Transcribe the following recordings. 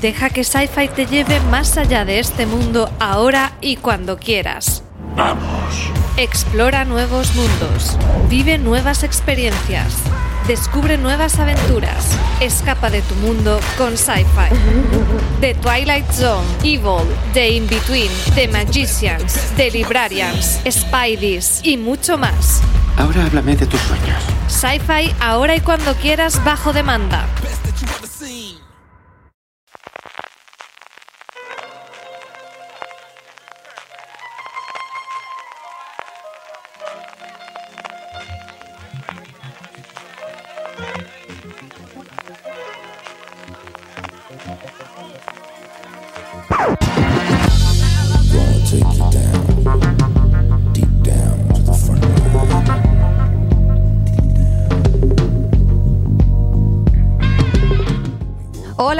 Deja que Sci-Fi te lleve más allá de este mundo ahora y cuando quieras. Vamos. Explora nuevos mundos. Vive nuevas experiencias. Descubre nuevas aventuras. Escapa de tu mundo con Sci-Fi. The Twilight Zone, Evil, The In-Between, The Magicians, The Librarians, Spideys y mucho más. Ahora háblame de tus sueños. Sci-Fi ahora y cuando quieras bajo demanda.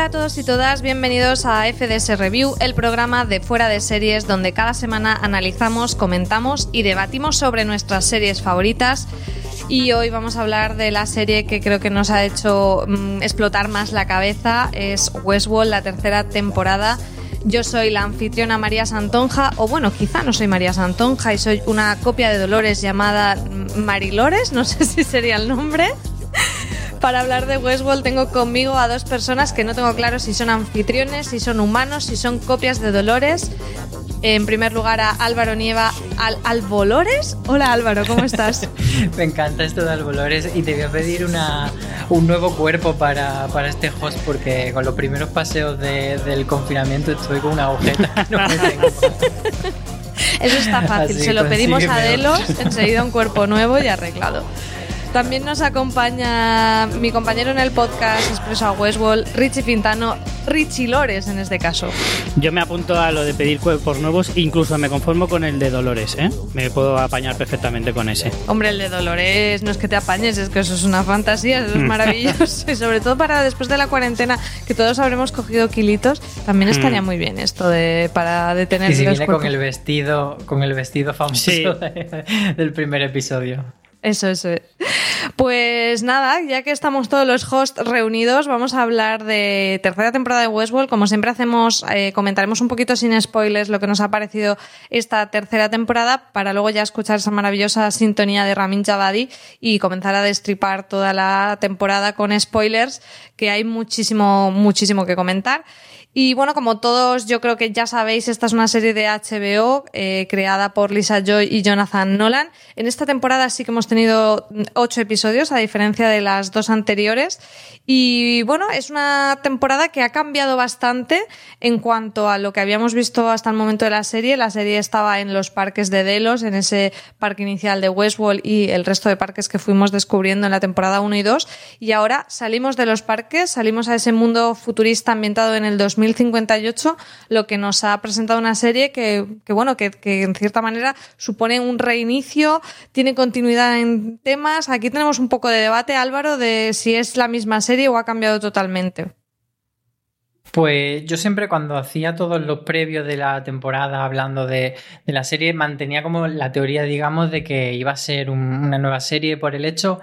Hola a todos y todas, bienvenidos a FDS Review, el programa de fuera de series donde cada semana analizamos, comentamos y debatimos sobre nuestras series favoritas. Y hoy vamos a hablar de la serie que creo que nos ha hecho mm, explotar más la cabeza, es Westworld, la tercera temporada. Yo soy la anfitriona María Santonja, o bueno, quizá no soy María Santonja y soy una copia de Dolores llamada mm, Marilores, no sé si sería el nombre. Para hablar de Westworld tengo conmigo a dos personas que no tengo claro si son anfitriones, si son humanos, si son copias de Dolores. En primer lugar a Álvaro Nieva al Albolores. Hola Álvaro, ¿cómo estás? Me encanta esto de Albolores y te voy a pedir una, un nuevo cuerpo para, para este host porque con los primeros paseos de- del confinamiento estoy con una agujeta. No me tengo. Eso está fácil, Así se lo pedimos a. Delos, enseguida un cuerpo nuevo y arreglado. También nos acompaña mi compañero en el podcast Expreso a Westworld, Richie Fintano, Richie Lores en este caso. Yo me apunto a lo de pedir cuerpos nuevos, incluso me conformo con el de Dolores, ¿eh? Me puedo apañar perfectamente con ese. Hombre, el de Dolores, no es que te apañes, es que eso es una fantasía, eso es maravilloso. y sobre todo para después de la cuarentena, que todos habremos cogido kilitos, también estaría Mm. muy bien esto de para detener Y si los viene con el vestido, con el vestido famoso Sí. de- del primer episodio. Eso, eso. Pues nada, ya que estamos todos los hosts reunidos, vamos a hablar de tercera temporada de Westworld. Como siempre hacemos, eh, comentaremos un poquito sin spoilers lo que nos ha parecido esta tercera temporada para luego ya escuchar esa maravillosa sintonía de Ramin Javadi y comenzar a destripar toda la temporada con spoilers, que hay muchísimo, muchísimo que comentar. Y bueno, como todos yo creo que ya sabéis, esta es una serie de HBO eh, creada por Lisa Joy y Jonathan Nolan. En esta temporada sí que hemos tenido ocho episodios, a diferencia de las dos anteriores. Y bueno, es una temporada que ha cambiado bastante en cuanto a lo que habíamos visto hasta el momento de la serie. La serie estaba en los parques de Delos, en ese parque inicial de Westworld y el resto de parques que fuimos descubriendo en la temporada 1 y 2. Y ahora salimos de los parques, salimos a ese mundo futurista ambientado en el 2058, lo que nos ha presentado una serie que, que bueno, que, que en cierta manera supone un reinicio, tiene continuidad en temas. Aquí tenemos un poco de debate, Álvaro, de si es la misma serie o ha cambiado totalmente. Pues yo siempre cuando hacía todos los previos de la temporada hablando de, de la serie mantenía como la teoría, digamos, de que iba a ser un- una nueva serie por el hecho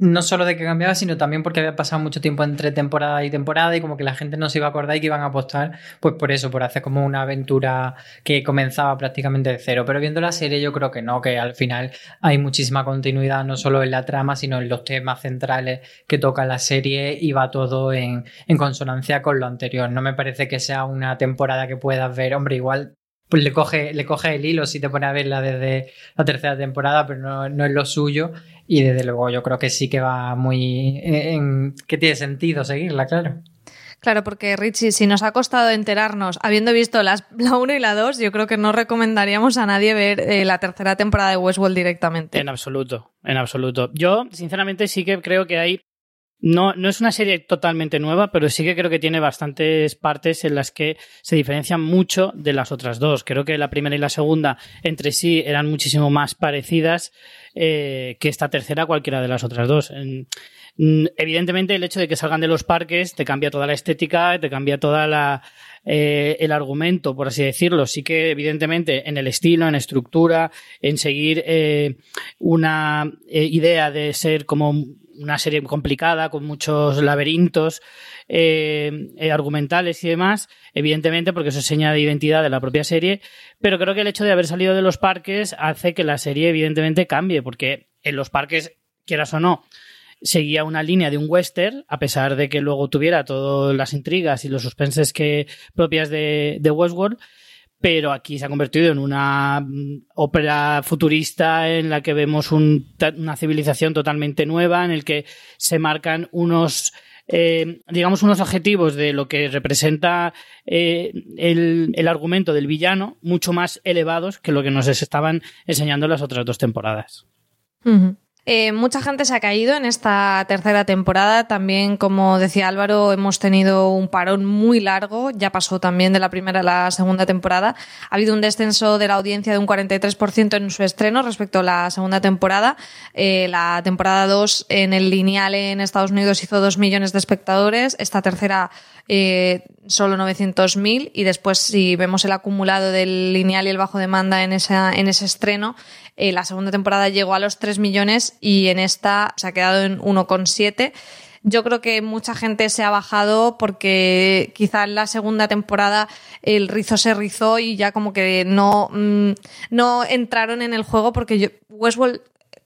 no solo de que cambiaba, sino también porque había pasado mucho tiempo entre temporada y temporada y como que la gente no se iba a acordar y que iban a apostar pues por eso, por hacer como una aventura que comenzaba prácticamente de cero. Pero viendo la serie yo creo que no, que al final hay muchísima continuidad no solo en la trama, sino en los temas centrales que toca la serie y va todo en, en consonancia con lo anterior. No me parece que sea una temporada que puedas ver, hombre, igual pues le coge, le coge el hilo si te pone a verla desde la tercera temporada, pero no, no es lo suyo. Y desde luego yo creo que sí que va muy... En, que tiene sentido seguirla, claro. Claro, porque Richie, si nos ha costado enterarnos, habiendo visto las, la 1 y la 2, yo creo que no recomendaríamos a nadie ver eh, la tercera temporada de Westworld directamente. En absoluto, en absoluto. Yo, sinceramente, sí que creo que hay. No, no es una serie totalmente nueva, pero sí que creo que tiene bastantes partes en las que se diferencian mucho de las otras dos. Creo que la primera y la segunda entre sí eran muchísimo más parecidas eh, que esta tercera, cualquiera de las otras dos. Mm, evidentemente, el hecho de que salgan de los parques te cambia toda la estética, te cambia toda la, eh, el argumento, por así decirlo, sí que evidentemente en el estilo, en estructura, en seguir eh, una idea de ser como una serie complicada, con muchos laberintos eh, eh, argumentales y demás, evidentemente porque eso es seña de identidad de la propia serie, pero creo que el hecho de haber salido de los parques hace que la serie evidentemente cambie, porque en los parques, quieras o no, seguía una línea de un western, a pesar de que luego tuviera todas las intrigas y los suspenses que propias de, de Westworld, pero aquí se ha convertido en una mm, ópera futurista en la que vemos un- una civilización totalmente nueva, en el que se marcan unos, eh, digamos, unos objetivos de lo que representa eh, el, el argumento del villano, mucho más elevados que lo que nos estaban enseñando las otras dos temporadas. Ujú. Eh, mucha gente se ha caído en esta tercera temporada. También, como decía Álvaro, hemos tenido un parón muy largo. Ya pasó también de la primera a la segunda temporada. Ha habido un descenso de la audiencia de un 43% en su estreno respecto a la segunda temporada. Eh, la temporada 2 en el lineal en Estados Unidos hizo 2 millones de espectadores. Esta tercera eh, solo 900.000 y después si vemos el acumulado del lineal y el bajo demanda en, esa, en ese estreno, eh, la segunda temporada llegó a los 3 millones y en esta se ha quedado en 1,7. Yo creo que mucha gente se ha bajado porque quizá en la segunda temporada el rizo se rizó y ya como que no, mm, no entraron en el juego porque yo, Westworld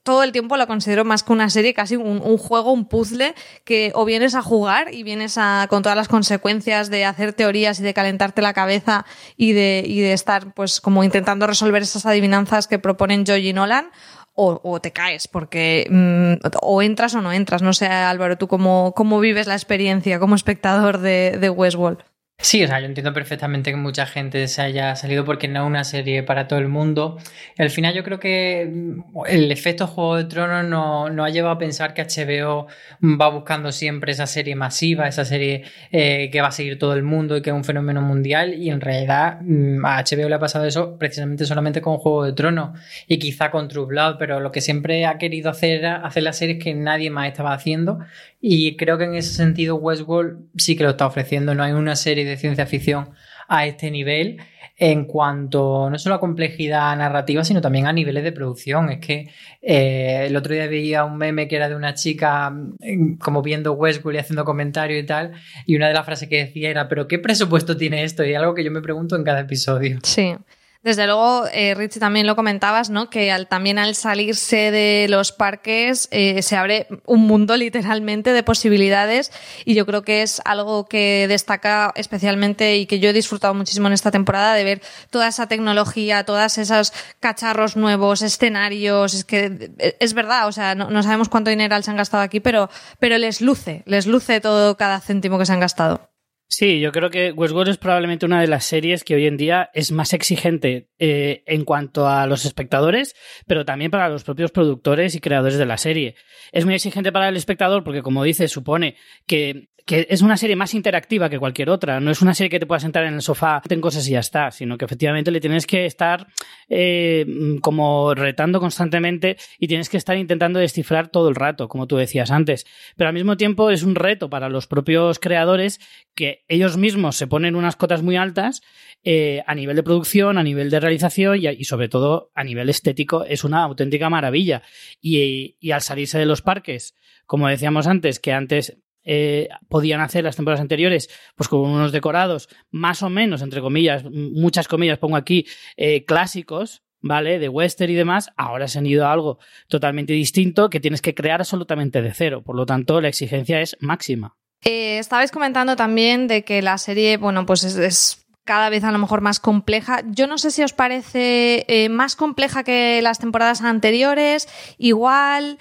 todo el tiempo lo considero más que una serie, casi un, juego, un puzzle, que o vienes a jugar y vienes a, con todas las consecuencias de hacer teorías y de calentarte la cabeza y de, y de estar pues como intentando resolver esas adivinanzas que proponen Joy y Nolan, o, o te caes, porque mm, o entras o no entras. No sé, Álvaro, tú cómo, cómo vives la experiencia como espectador de, de Westworld. Sí, o sea, yo entiendo perfectamente que mucha gente se haya salido porque no es una serie para todo el mundo. Al final yo creo que mm, el efecto Juego de Tronos nos no ha llevado a pensar que HBO va buscando siempre esa serie masiva, esa serie eh, que va a seguir todo el mundo y que es un fenómeno mundial. Y en realidad mm, a HBO le ha pasado eso precisamente solamente con Juego de Tronos y quizá con True Blood, pero lo que siempre ha querido hacer era hacer las series que nadie más estaba haciendo. Y creo que en ese sentido Westworld sí que lo está ofreciendo. No hay una serie de ciencia ficción a este nivel en cuanto no solo a complejidad narrativa, sino también a niveles de producción. Es que eh, el otro día veía un meme que era de una chica mm, como viendo Westworld y haciendo comentarios y tal, y una de las frases que decía era, pero ¿qué presupuesto tiene esto? Y algo que yo me pregunto en cada episodio. Sí. Desde luego, eh, Richie, también lo comentabas, ¿no? Que al, también al salirse de los parques eh, se abre un mundo literalmente de posibilidades y yo creo que es algo que destaca especialmente y que yo he disfrutado muchísimo en esta temporada de ver toda esa tecnología, todas esos cacharros nuevos, escenarios, es que eh, es verdad, o sea, no, no sabemos cuánto dinero se han gastado aquí, pero, pero les luce, les luce todo cada céntimo que se han gastado. Sí, yo creo que Westworld es probablemente una de las series que hoy en día es más exigente eh, en cuanto a los espectadores, pero también para los propios productores y creadores de la serie. Es muy exigente para el espectador porque, como dice, supone que, que es una serie más interactiva que cualquier otra. No es una serie que te puedas sentar en el sofá, ten cosas y ya está, sino que efectivamente le tienes que estar eh, como retando constantemente y tienes que estar intentando descifrar todo el rato, como tú decías antes. Pero al mismo tiempo es un reto para los propios creadores que ellos mismos se ponen unas cotas muy altas eh, a nivel de producción, a nivel de realización y, y, sobre todo a nivel estético es una auténtica maravilla. Y, y al salirse de los parques, como decíamos antes, que antes eh, podían hacer las temporadas anteriores, pues con unos decorados más o menos, entre comillas, muchas comillas pongo aquí, eh, clásicos, ¿vale? De western y demás, ahora se han ido a algo totalmente distinto que tienes que crear absolutamente de cero. Por lo tanto, la exigencia es máxima. Eh, estabais comentando también de que la serie, bueno, pues es, cada vez a lo mejor más compleja. Yo no sé si os parece eh, más compleja que las temporadas anteriores, igual,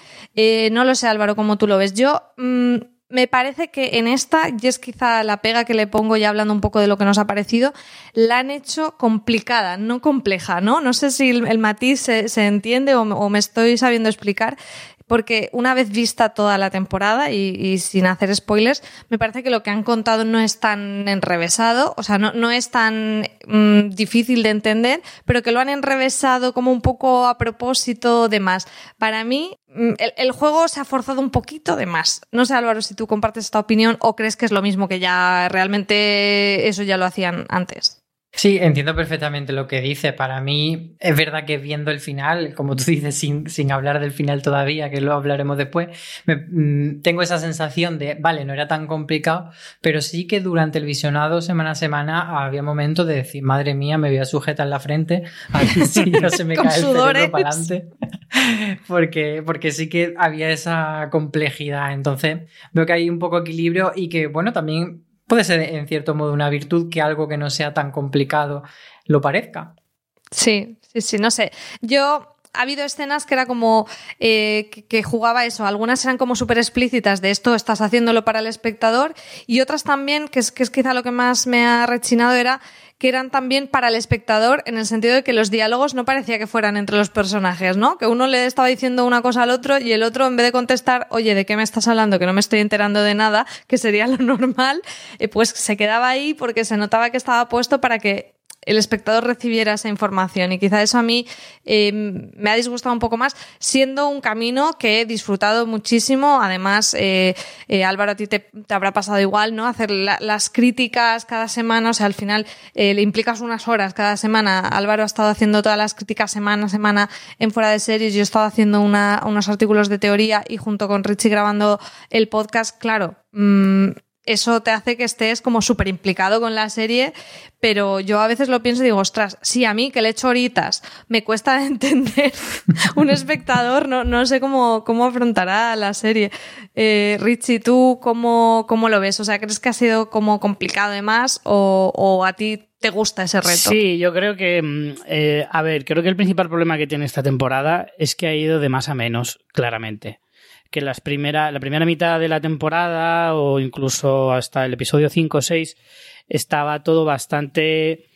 no lo sé Álvaro, como tú lo ves. Yo mmm, me parece que en esta, y es quizá la pega que le pongo ya hablando un poco de lo que nos ha parecido, la han hecho complicada, no compleja, ¿no? No sé si el, matiz se, entiende o me estoy sabiendo explicar porque una vez vista toda la temporada y, sin hacer spoilers, me parece que lo que han contado no es tan enrevesado, o sea, no, es tan mm, difícil de entender, pero que lo han enrevesado como un poco a propósito de más. Para mí, mm, el, el juego se ha forzado un poquito de más. No sé, Álvaro, si tú compartes esta opinión o crees que es lo mismo que ya realmente eso ya lo hacían antes. Sí, entiendo perfectamente lo que dice. Para mí es verdad que viendo el final, como tú dices, sin, sin hablar del final todavía, que lo hablaremos después, mm, tengo esa sensación de, vale, no era tan complicado, pero sí que durante el visionado semana a semana había momentos de decir, madre mía, me voy a sujetar la frente, a ver si no se me cae el cerebro para adelante. porque, porque sí que había esa complejidad. Entonces veo que hay un poco equilibrio y que, bueno, también puede ser en cierto modo una virtud que algo que no sea tan complicado lo parezca. Sí, sí, sí, no sé. Yo ha habido escenas que era como eh, que, jugaba eso. Algunas eran como súper explícitas de esto estás haciéndolo para el espectador y otras también, que es, que es quizá lo que más me ha rechinado, era que eran también para el espectador en el sentido de que los diálogos no parecía que fueran entre los personajes, ¿no? Que uno le estaba diciendo una cosa al otro y el otro en vez de contestar, oye, ¿de qué me estás hablando? Que no me estoy enterando de nada, que sería lo normal, eh, pues se quedaba ahí porque se notaba que estaba puesto para que el espectador recibiera esa información y quizá eso a mí eh, me ha disgustado un poco más, siendo un camino que he disfrutado muchísimo. Además, eh, eh, Álvaro, a ti te, habrá pasado igual, ¿no? Hacer las críticas cada semana, o sea, al final le implicas unas horas cada semana. Álvaro ha estado haciendo todas las críticas semana a semana en fuera de series, yo he estado haciendo unos artículos de teoría y junto con Richie grabando el podcast, claro. Mm, eso te hace que estés como súper implicado con la serie, pero yo a veces lo pienso y digo, ostras, sí, a mí que le echo horitas me cuesta entender un espectador, no, no sé cómo, cómo afrontará la serie. Eh, Richie, ¿tú cómo, cómo lo ves? O sea, ¿crees que ha sido como complicado de más o, o a ti te gusta ese reto? Sí, yo creo que, mm, eh, a ver, creo que el principal problema que tiene esta temporada es que ha ido de más a menos, claramente que las primera, la primera mitad de la temporada o incluso hasta el episodio 5 o 6 estaba todo bastante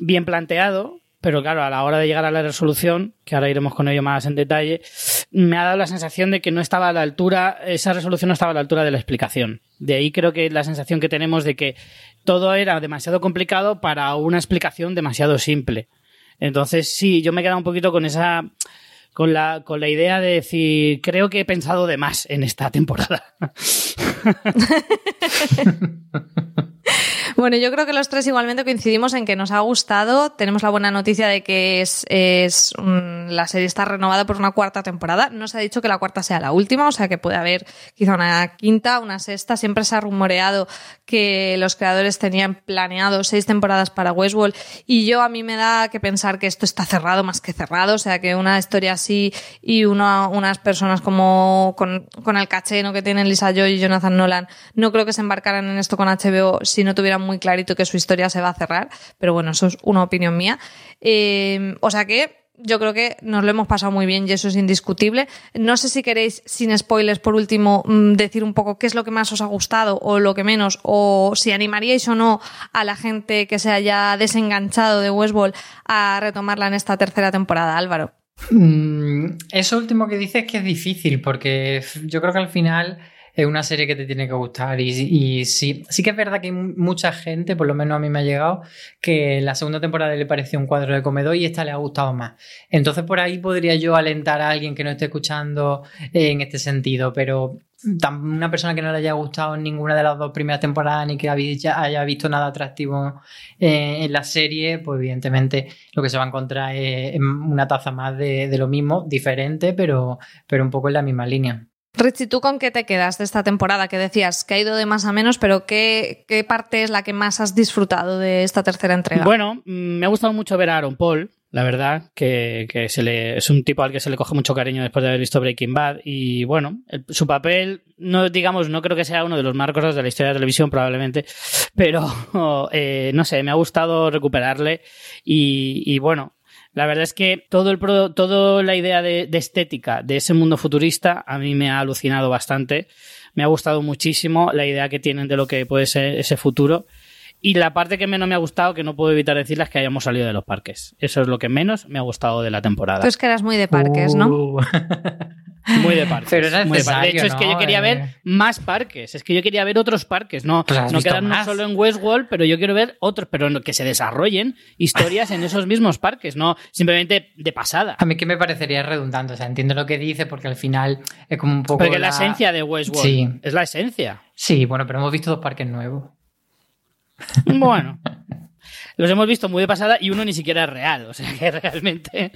bien planteado, pero claro, a la hora de llegar a la resolución, que ahora iremos con ello más en detalle, me ha dado la sensación de que no estaba a la altura, esa resolución no estaba a la altura de la explicación. De ahí creo que la sensación que tenemos de que todo era demasiado complicado para una explicación demasiado simple. Entonces, sí, yo me he quedado un poquito con esa con la, con la idea de decir, creo que he pensado de más en esta temporada. Bueno, yo creo que los tres igualmente coincidimos en que nos ha gustado. Tenemos la buena noticia de que es, es la serie está renovada por una cuarta temporada. No se ha dicho que la cuarta sea la última, o sea que puede haber quizá una quinta, una sexta. Siempre se ha rumoreado que los creadores tenían planeado seis temporadas para Westworld y yo a mí me da que pensar que esto está cerrado más que cerrado, o sea que una historia así y unas personas como con, con el caché que tienen Lisa Joy y Jonathan Nolan, no creo que se embarcaran en esto con HBO si no tuvieran muy clarito que su historia se va a cerrar, pero bueno, eso es una opinión mía. Eh, o sea que yo creo que nos lo hemos pasado muy bien y eso es indiscutible. No sé si queréis, sin spoilers, por último, mm, decir un poco qué es lo que más os ha gustado o lo que menos, o si animaríais o no a la gente que se haya desenganchado de Westworld a retomarla en esta tercera temporada, Álvaro. Mm, eso último que dices es que es difícil, porque yo creo que al final es una serie que te tiene que gustar. Y, sí, sí que es verdad que hay mucha gente, por lo menos a mí me ha llegado, que la segunda temporada le pareció un cuadro de comedor y esta le ha gustado más. Entonces por ahí podría yo alentar a alguien que no esté escuchando en este sentido, pero una persona que no le haya gustado ninguna de las dos primeras temporadas ni que haya visto nada atractivo en la serie, pues evidentemente lo que se va a encontrar es una taza más de, de lo mismo, diferente, pero, pero un poco en la misma línea. Richie, ¿tú con qué te quedas de esta temporada? Que decías que ha ido de más a menos, pero ¿qué, qué parte es la que más has disfrutado de esta tercera entrega? Bueno, mm, me ha gustado mucho ver a Aaron Paul, la verdad, que, que es un tipo al que se le coge mucho cariño después de haber visto Breaking Bad. Y bueno, su papel, no digamos, no creo que sea uno de los más de la historia de televisión, probablemente, pero eh, no sé, me ha gustado recuperarle. Y, y bueno, la verdad es que todo el toda la idea de, estética de ese mundo futurista a mí me ha alucinado bastante. Me ha gustado muchísimo la idea que tienen de lo que puede ser ese futuro. Y la parte que menos me ha gustado, que no puedo evitar decirla, es que hayamos salido de los parques. Eso es lo que menos me ha gustado de la temporada. Tú es que eras muy de parques, ¿no? Uh. Muy de parques. Pero era muy de parques. De hecho, es que yo quería Eh. ver más parques. Es que yo quería ver otros parques. No, Pues no quedarnos más. solo en Westworld, pero yo quiero ver otros, pero que se desarrollen historias en esos mismos parques, no simplemente de pasada. A mí que me parecería redundante, o sea, entiendo lo que dice porque al final es como un poco... Porque es la esencia de Westworld. Sí. Es la esencia. Sí, bueno, pero hemos visto dos parques nuevos. Bueno. Los hemos visto muy de pasada y uno ni siquiera es real. O sea que realmente.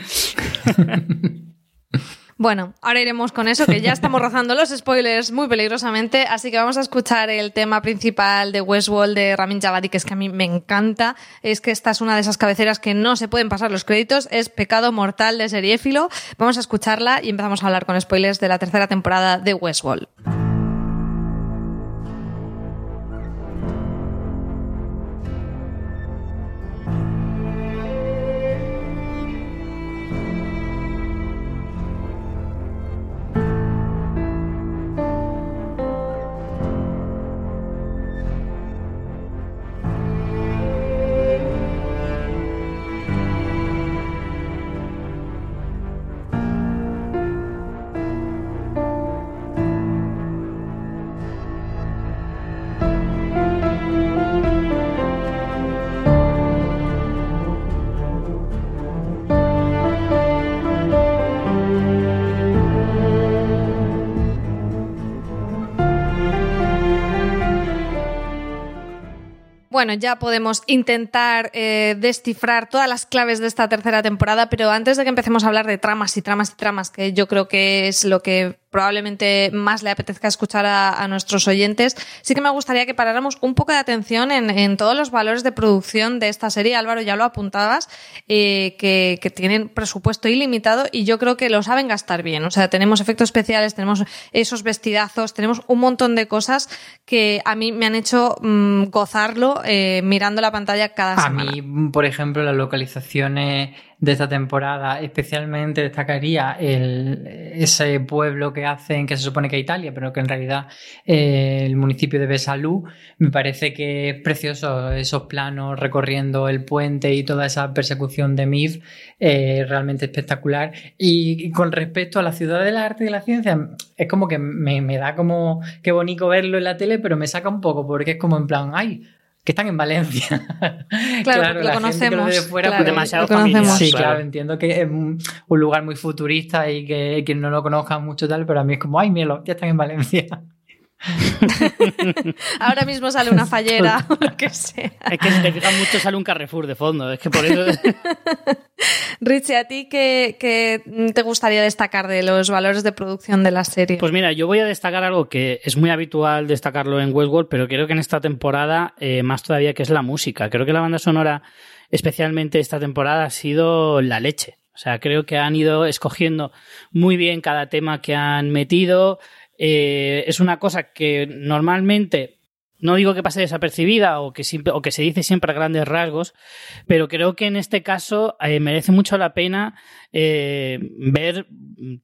Bueno, ahora iremos con eso, que ya estamos rozando los spoilers muy peligrosamente, así que vamos a escuchar el tema principal de Westworld de Ramin Javadi, que es que a mí me encanta, es que esta es una de esas cabeceras que no se pueden pasar los créditos, es Pecado Mortal de Seriéfilo, vamos a escucharla y empezamos a hablar con spoilers de la tercera temporada de Westworld. Bueno, ya podemos intentar eh, descifrar todas las claves de esta tercera temporada, pero antes de que empecemos a hablar de tramas y tramas y tramas, que yo creo que es lo que probablemente más le apetezca escuchar a, a nuestros oyentes, sí que me gustaría que paráramos un poco de atención en, en todos los valores de producción de esta serie. Álvaro, ya lo apuntabas, eh, que, que tienen presupuesto ilimitado y yo creo que lo saben gastar bien. O sea, tenemos efectos especiales, tenemos esos vestidazos, tenemos un montón de cosas que a mí me han hecho mm, gozarlo eh, mirando la pantalla cada A semana. mí, por ejemplo, las localizaciones de esta temporada, especialmente destacaría el, ese pueblo que hacen, que se supone que es Italia, pero que en realidad eh, el municipio de Besalú. Me parece que es precioso esos planos recorriendo el puente y toda esa persecución de Mif, eh, realmente espectacular. Y, y con respecto a la ciudad del arte y de la ciencia, es como que me, me da como qué bonito verlo en la tele, pero me saca un poco porque es como en plan, ay, que están en Valencia. Claro, porque lo la gente que lo ve de conocemos, fuera, claro, pues, demasiado lo conocemos. Sí, claro. claro, entiendo que es un, un lugar muy futurista y que quien no lo conozca mucho tal, pero a mí es como, ay, míralo, ya están en Valencia. Ahora mismo sale una fallera o lo que sea. Es que si te fijas mucho sale un Carrefour de fondo. Es que por eso. Richie, ¿a ti qué, qué te gustaría destacar de los valores de producción de la serie? Pues mira, yo voy a destacar algo que es muy habitual destacarlo en Westworld, pero creo que en esta temporada eh, más todavía que es la música. Creo que la banda sonora, especialmente esta temporada, ha sido la leche. O sea, creo que han ido escogiendo muy bien cada tema que han metido. Eh, es una cosa que normalmente no digo que pase desapercibida o que, siempre- o que se dice siempre a grandes rasgos, pero creo que en este caso eh, merece mucho la pena eh, ver,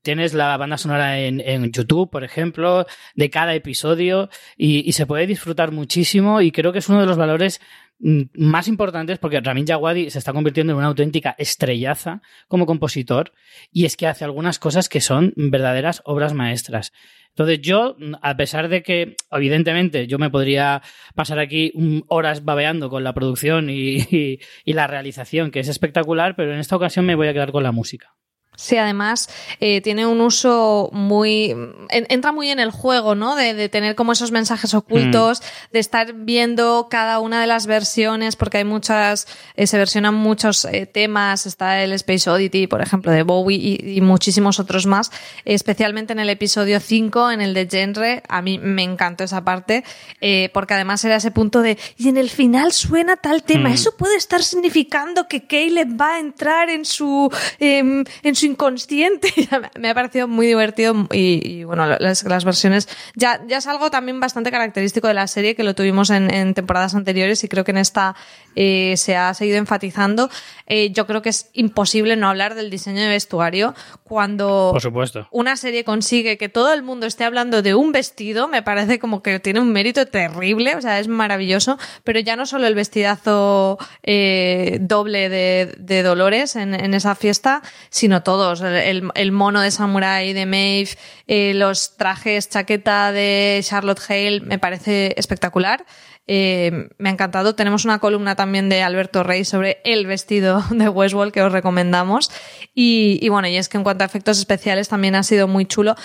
tienes la banda sonora en, YouTube, por ejemplo, de cada episodio y, se puede disfrutar muchísimo y creo que es uno de los valores más importantes porque Ramin Djawadi se está convirtiendo en una auténtica estrellaza como compositor y es que hace algunas cosas que son verdaderas obras maestras. Entonces yo, a pesar de que evidentemente yo me podría pasar aquí mm, horas babeando con la producción y la realización, que es espectacular, pero en esta ocasión me voy a quedar con la música. Sí, además eh, tiene un uso muy. en- entra muy en el juego, ¿no? De, de tener como esos mensajes ocultos, de estar viendo cada una de las versiones, porque hay muchas. eh, se versionan muchos eh, temas. Está el Space Oddity, por ejemplo, de Bowie y, y muchísimos otros más. Especialmente en el episodio 5, en el de Genre. A mí me encantó esa parte, eh, porque además era ese punto de. Y en el final suena tal tema. Mm. Eso puede estar significando que Caleb va a entrar en su. em, en su inconsciente. Me ha parecido muy divertido y, y, bueno, las, las versiones ya, ya es algo también bastante característico de la serie que lo tuvimos en, en temporadas anteriores y creo que en esta eh, se ha seguido enfatizando. Eh, yo creo que es imposible no hablar del diseño de vestuario cuando Por supuesto. una serie consigue que todo el mundo esté hablando de un vestido, me parece como que tiene un mérito terrible, o sea, es maravilloso, pero ya no solo el vestidazo eh, doble de, de Dolores en, en esa fiesta, sino el, mono de Samurai de Maeve, eh, los trajes chaqueta de Charlotte Hale, me parece espectacular. Eh, me ha encantado. Tenemos una columna también de Alberto Rey sobre el vestido de Westworld que os recomendamos. Y, bueno, y es que en cuanto a efectos especiales también ha sido muy chulo.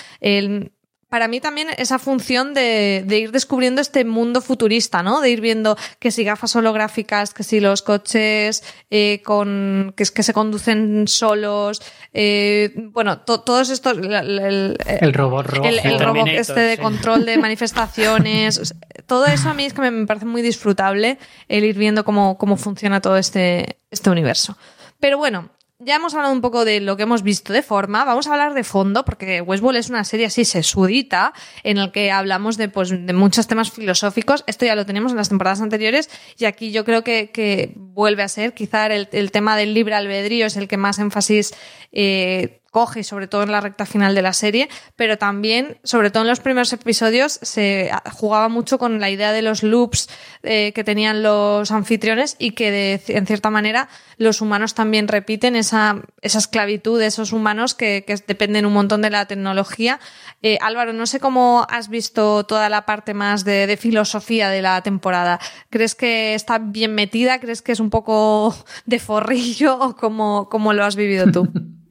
Para mí también esa función de, ir descubriendo este mundo futurista, ¿no? De ir viendo que si gafas holográficas, que si los coches eh, con que se conducen solos, eh, bueno, to- todos estos, la- el, El robot rojo. el, robot este de sí. control de manifestaciones, o sea, todo eso a mí es que me, me parece muy disfrutable el ir viendo cómo, cómo funciona todo este, este universo. Pero bueno, ya hemos hablado un poco de lo que hemos visto de forma, vamos a hablar de fondo, porque Westworld es una serie así sesudita, en el que hablamos de, pues, de muchos temas filosóficos. Esto ya lo teníamos en las temporadas anteriores, y aquí yo creo que, que vuelve a ser, quizá el, el tema del libre albedrío es el que más énfasis eh, coge, sobre todo en la recta final de la serie, pero también, sobre todo en los primeros episodios, se jugaba mucho con la idea de los loops eh, que tenían los anfitriones y que de, en cierta manera los humanos también repiten esa, esa esclavitud de esos humanos que, que dependen un montón de la tecnología. Eh, Álvaro, no sé cómo has visto toda la parte más de, de filosofía de la temporada. ¿Crees que está bien metida? ¿Crees que es un poco de forrillo o cómo, cómo lo has vivido tú?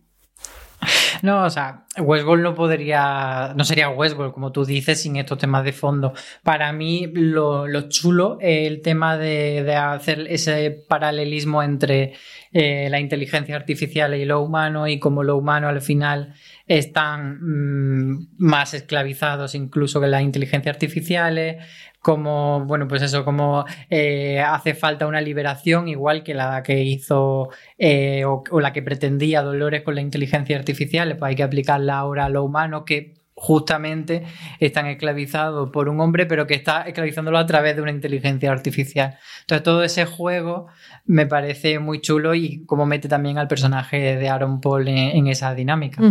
No, o sea, Westworld no podría, no sería Westworld, como tú dices, sin estos temas de fondo. Para mí, lo, lo chulo es el tema de, de hacer ese paralelismo entre eh, la inteligencia artificial y lo humano, y como lo humano al final están mm, más esclavizados incluso que las inteligencias artificiales, como, bueno, pues eso, como eh, hace falta una liberación igual que la que hizo eh, o, la que pretendía Dolores con la inteligencia artificial, pues hay que aplicarla ahora a lo humano que justamente están esclavizados por un hombre, pero que está esclavizándolo a través de una inteligencia artificial. Entonces, todo ese juego me parece muy chulo y como mete también al personaje de Aaron Paul en, en esa dinámica.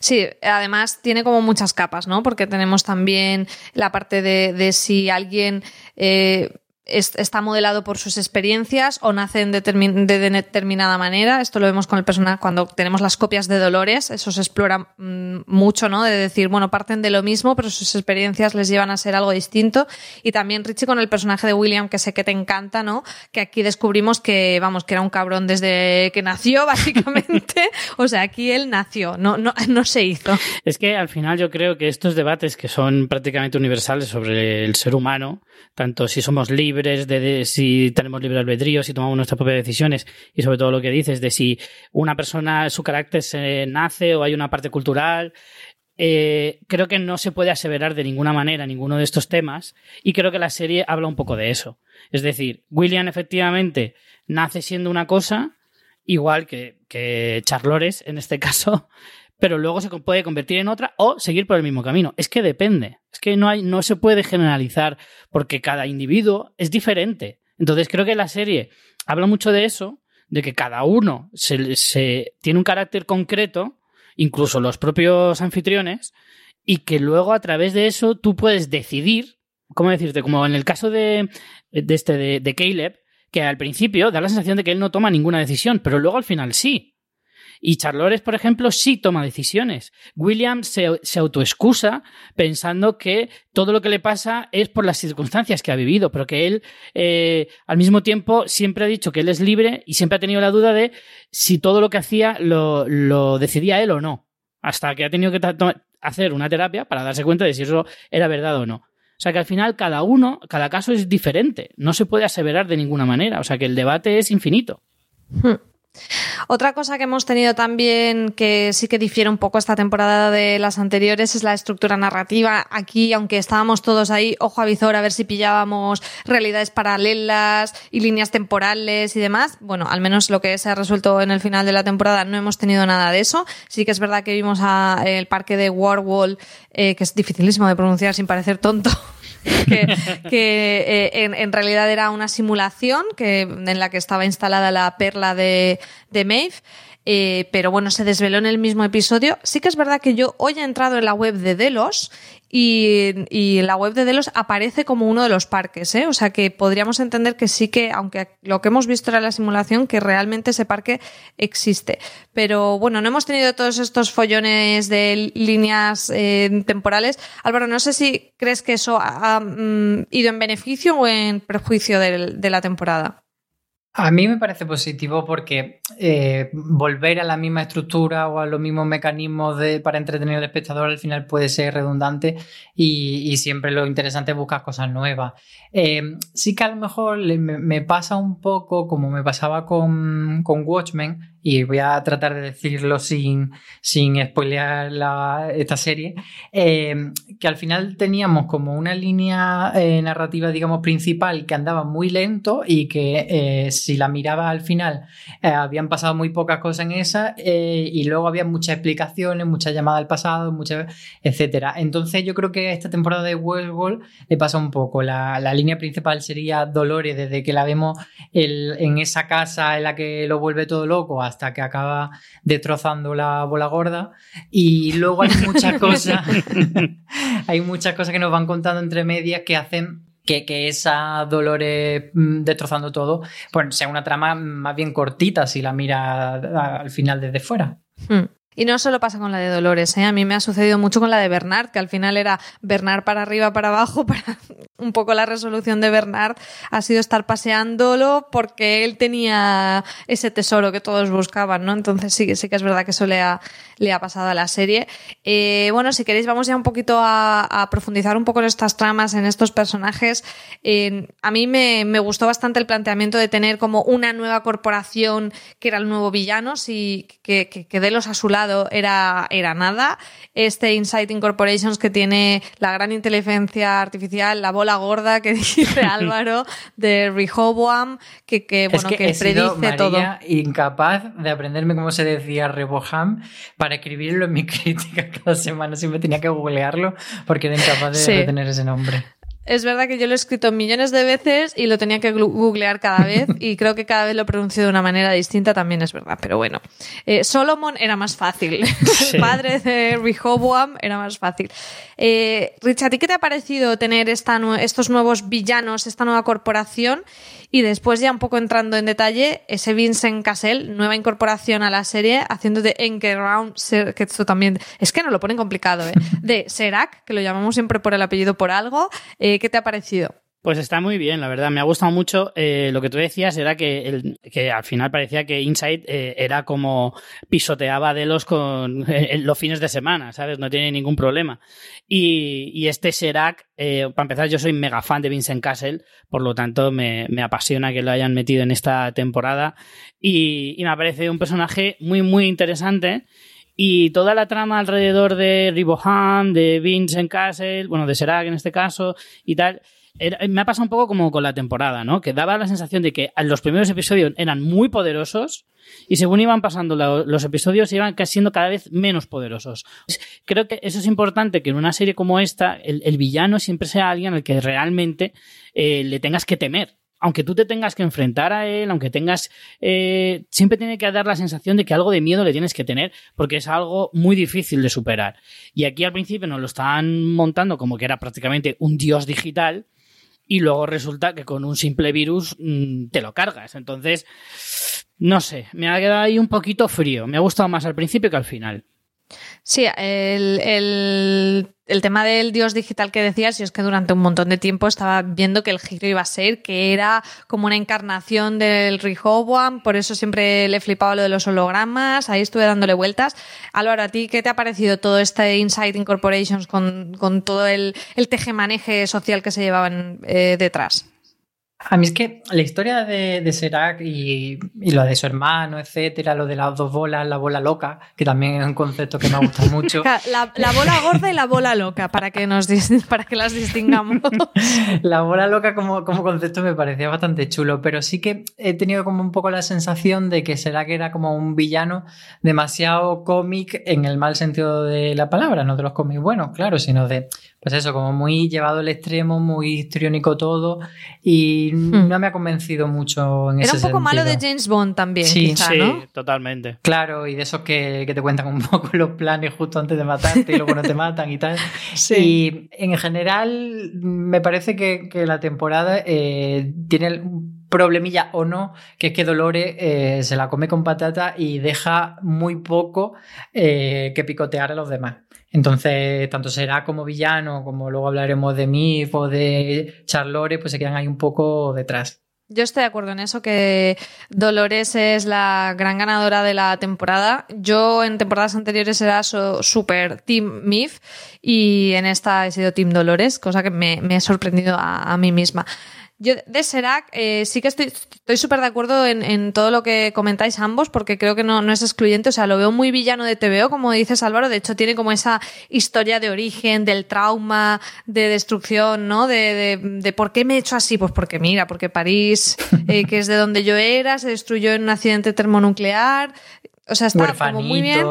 Sí, además tiene como muchas capas, ¿no? Porque tenemos también la parte de, de si alguien eh, está modelado por sus experiencias o nace en determin- de, de determinada manera. Esto lo vemos con el personaje cuando tenemos las copias de Dolores. Eso se explora mm, mucho, ¿no? De decir, bueno, parten de lo mismo, pero sus experiencias les llevan a ser algo distinto. Y también Richie con el personaje de William, que sé que te encanta, ¿no? Que aquí descubrimos que, vamos, que era un cabrón desde que nació, básicamente. o sea, aquí él nació, no, no, no se hizo. Es que al final yo creo que estos debates que son prácticamente universales sobre el ser humano, tanto si somos libres, de, de si tenemos libre albedrío, si tomamos nuestras propias decisiones y sobre todo lo que dices de si una persona, su carácter se nace o hay una parte cultural, eh, creo que no se puede aseverar de ninguna manera ninguno de estos temas y creo que la serie habla un poco de eso. Es decir, William efectivamente nace siendo una cosa, igual que, que Charlores en este caso, pero luego se puede convertir en otra o seguir por el mismo camino. Es que depende. Es que no, hay, no se puede generalizar porque cada individuo es diferente. Entonces creo que la serie habla mucho de eso, de que cada uno se, tiene un carácter concreto, incluso los propios anfitriones, y que luego a través de eso tú puedes decidir, ¿cómo decirte? Como en el caso de, de este de, de Caleb, que al principio da la sensación de que él no toma ninguna decisión, pero luego al final sí. Y Charlores, por ejemplo, sí toma decisiones. William se, se autoexcusa pensando que todo lo que le pasa es por las circunstancias que ha vivido, pero que él, eh, al mismo tiempo, siempre ha dicho que él es libre y siempre ha tenido la duda de si todo lo que hacía lo, lo decidía él o no. Hasta que ha tenido que hacer una terapia para darse cuenta de si eso era verdad o no. O sea que al final cada uno, cada caso es diferente. No se puede aseverar de ninguna manera. O sea que el debate es infinito. Hmm. Otra cosa que hemos tenido también que sí que difiere un poco esta temporada de las anteriores es la estructura narrativa. Aquí, aunque estábamos todos ahí, ojo a visor, a ver si pillábamos realidades paralelas y líneas temporales y demás. Bueno, al menos lo que se ha resuelto en el final de la temporada no hemos tenido nada de eso. Sí que es verdad que vimos el parque de Warwall, eh, que es dificilísimo de pronunciar sin parecer tonto. que, que eh, en, en realidad era una simulación que, en la que estaba instalada la perla de, de Maeve. Eh, pero bueno, se desveló en el mismo episodio. Sí que es verdad que yo hoy he entrado en la web de Delos y, y la web de Delos aparece como uno de los parques, ¿eh? O sea que podríamos entender que sí que, aunque lo que hemos visto era la simulación, que realmente ese parque existe. Pero bueno, no hemos tenido todos estos follones de líneas eh, temporales. Álvaro, no sé si crees que eso ha, ha, mm, ido en beneficio o en perjuicio de la temporada. A mí me parece positivo porque eh, volver a la misma estructura o a los mismos mecanismos de, para entretener al espectador al final puede ser redundante y, siempre lo interesante es buscar cosas nuevas. Eh, sí que a lo mejor me, me, pasa un poco como me pasaba con, con Watchmen y voy a tratar de decirlo sin, sin spoilear la, esta serie, eh, que al final teníamos como una línea eh, narrativa, digamos, principal que andaba muy lento y que eh, si la miraba al final eh, habían pasado muy pocas cosas en esa y luego había muchas explicaciones, muchas llamadas al pasado, muchas, etcétera. Entonces yo creo que a esta temporada de Westworld le pasa un poco. La, la línea principal sería Dolores desde que la vemos el, en esa casa en la que lo vuelve todo loco hasta hasta que acaba destrozando la bola gorda. Y luego hay muchas cosas, hay muchas cosas que nos van contando entre medias que hacen que, que, esa Dolores destrozando todo, pues sea una trama más bien cortita si la mira al final desde fuera. Hmm. Y no solo pasa con la de Dolores, ¿eh? a mí me ha sucedido mucho con la de Bernard, que al final era Bernard para arriba, para abajo, para un poco la resolución de Bernard ha sido estar paseándolo porque él tenía ese tesoro que todos buscaban, ¿no? Entonces sí, sí que es verdad que eso le ha, le ha pasado a la serie. Eh, bueno, si queréis vamos ya un poquito a, profundizar un poco en estas tramas, en estos personajes. A mí me, me, gustó bastante el planteamiento de tener como una nueva corporación que era el nuevo villano, si, que, que, que de los a su lado era, era nada. Este Insight Incorporations que tiene la gran inteligencia artificial, la bola gorda que dice Álvaro, de Rehoboam, que, que bueno, es que, que predice María todo. incapaz de aprenderme cómo se decía Rehoboam para escribirlo en mi crítica cada semana. Siempre tenía que googlearlo porque era incapaz de Sí. retener ese nombre. Es verdad que yo lo he escrito millones de veces y lo tenía que googlear cada vez y creo que cada vez lo pronuncio de una manera distinta, también es verdad, pero bueno. Eh, Solomon era más fácil. Sí. El padre de Rehoboam era más fácil. Eh, Rich, ¿a ti qué te ha parecido tener esta estos nuevos villanos, esta nueva corporación? Y después ya un poco entrando en detalle, ese Vincent Cassell, nueva incorporación a la serie, haciendo de Enkerround, que esto también, es que no lo ponen complicado, ¿eh? De Serac, que lo llamamos siempre por el apellido por algo. Eh, ¿Qué te ha parecido? Pues está muy bien, la verdad. Me ha gustado mucho. Eh, lo que tú decías era que, al final parecía que Inside eh, era como pisoteaba de los con eh, los fines de semana, ¿sabes? No tiene ningún problema. Y, este Serac, eh, para empezar, yo soy mega fan de Vincent Castle, por lo tanto me, apasiona que lo hayan metido en esta temporada. Y, y me parece un personaje muy, muy interesante. Y toda la trama alrededor de Riboham, de Vincent Castle, bueno, de Serac en este caso, y tal, era, me ha pasado un poco como con la temporada, ¿no? Que daba la sensación de que los primeros episodios eran muy poderosos y según iban pasando la, los episodios iban siendo cada vez menos poderosos. Creo que eso es importante, que en una serie como esta el, el villano siempre sea alguien al que realmente eh, le tengas que temer aunque tú te tengas que enfrentar a él, aunque tengas, eh, siempre tiene que dar la sensación de que algo de miedo le tienes que tener, porque es algo muy difícil de superar. Y aquí al principio nos lo estaban montando como que era prácticamente un dios digital, y luego resulta que con un simple virus mmm, te lo cargas. Entonces, no sé, me ha quedado ahí un poquito frío. Me ha gustado más al principio que al final. Sí, el, el, el, tema del dios digital que decías, y es que durante un montón de tiempo estaba viendo que el giro iba a ser que era como una encarnación del Rehoboam, por eso siempre le flipaba lo de los hologramas, ahí estuve dándole vueltas. Álvaro, ¿a ti qué te ha parecido todo este Insight Incorporations con, con todo el, el tejemaneje social que se llevaban eh, detrás? A mí es que la historia de, de Serac y, y, lo de su hermano, etcétera, lo de las dos bolas, la bola loca, que también es un concepto que me gusta mucho. La, la bola gorda y la bola loca, para que, nos, para que las distingamos. la bola loca como, como concepto me parecía bastante chulo, pero sí que he tenido como un poco la sensación de que Serac era como un villano demasiado cómic en el mal sentido de la palabra, no de los cómics buenos, claro, sino de pues eso, como muy llevado al extremo, muy histriónico todo y Hmm. no me ha convencido mucho en Era ese un poco malo de sentido. James Bond también, Sí, quizá, sí, ¿no? totalmente. Claro, y de esos que, que te cuentan un poco los planes justo antes de matarte y luego no te matan y tal. Sí. Y en general me parece que, que la temporada eh, tiene un problemilla o no, que es que Dolores eh, se la come con patata y deja muy poco eh, que picotear a los demás. Entonces, tanto será como villano, como luego hablaremos de Mif o de Charlore, pues se quedan ahí un poco detrás. Yo estoy de acuerdo en eso, que Dolores es la gran ganadora de la temporada. Yo en temporadas anteriores era so- super Team Mif y en esta he sido Team Dolores, cosa que me, me he sorprendido a mí misma. Yo de Serac eh, sí que estoy estoy súper de acuerdo en, en todo lo que comentáis ambos, porque creo que no, no es excluyente. O sea, lo veo muy villano de TVO, como dices Álvaro. De hecho, tiene como esa historia de origen, del trauma, de destrucción, ¿no? De, de, de por qué me he hecho así. Pues porque mira, porque París, eh, que es de donde yo era, se destruyó en un accidente termonuclear. O sea, está como muy bien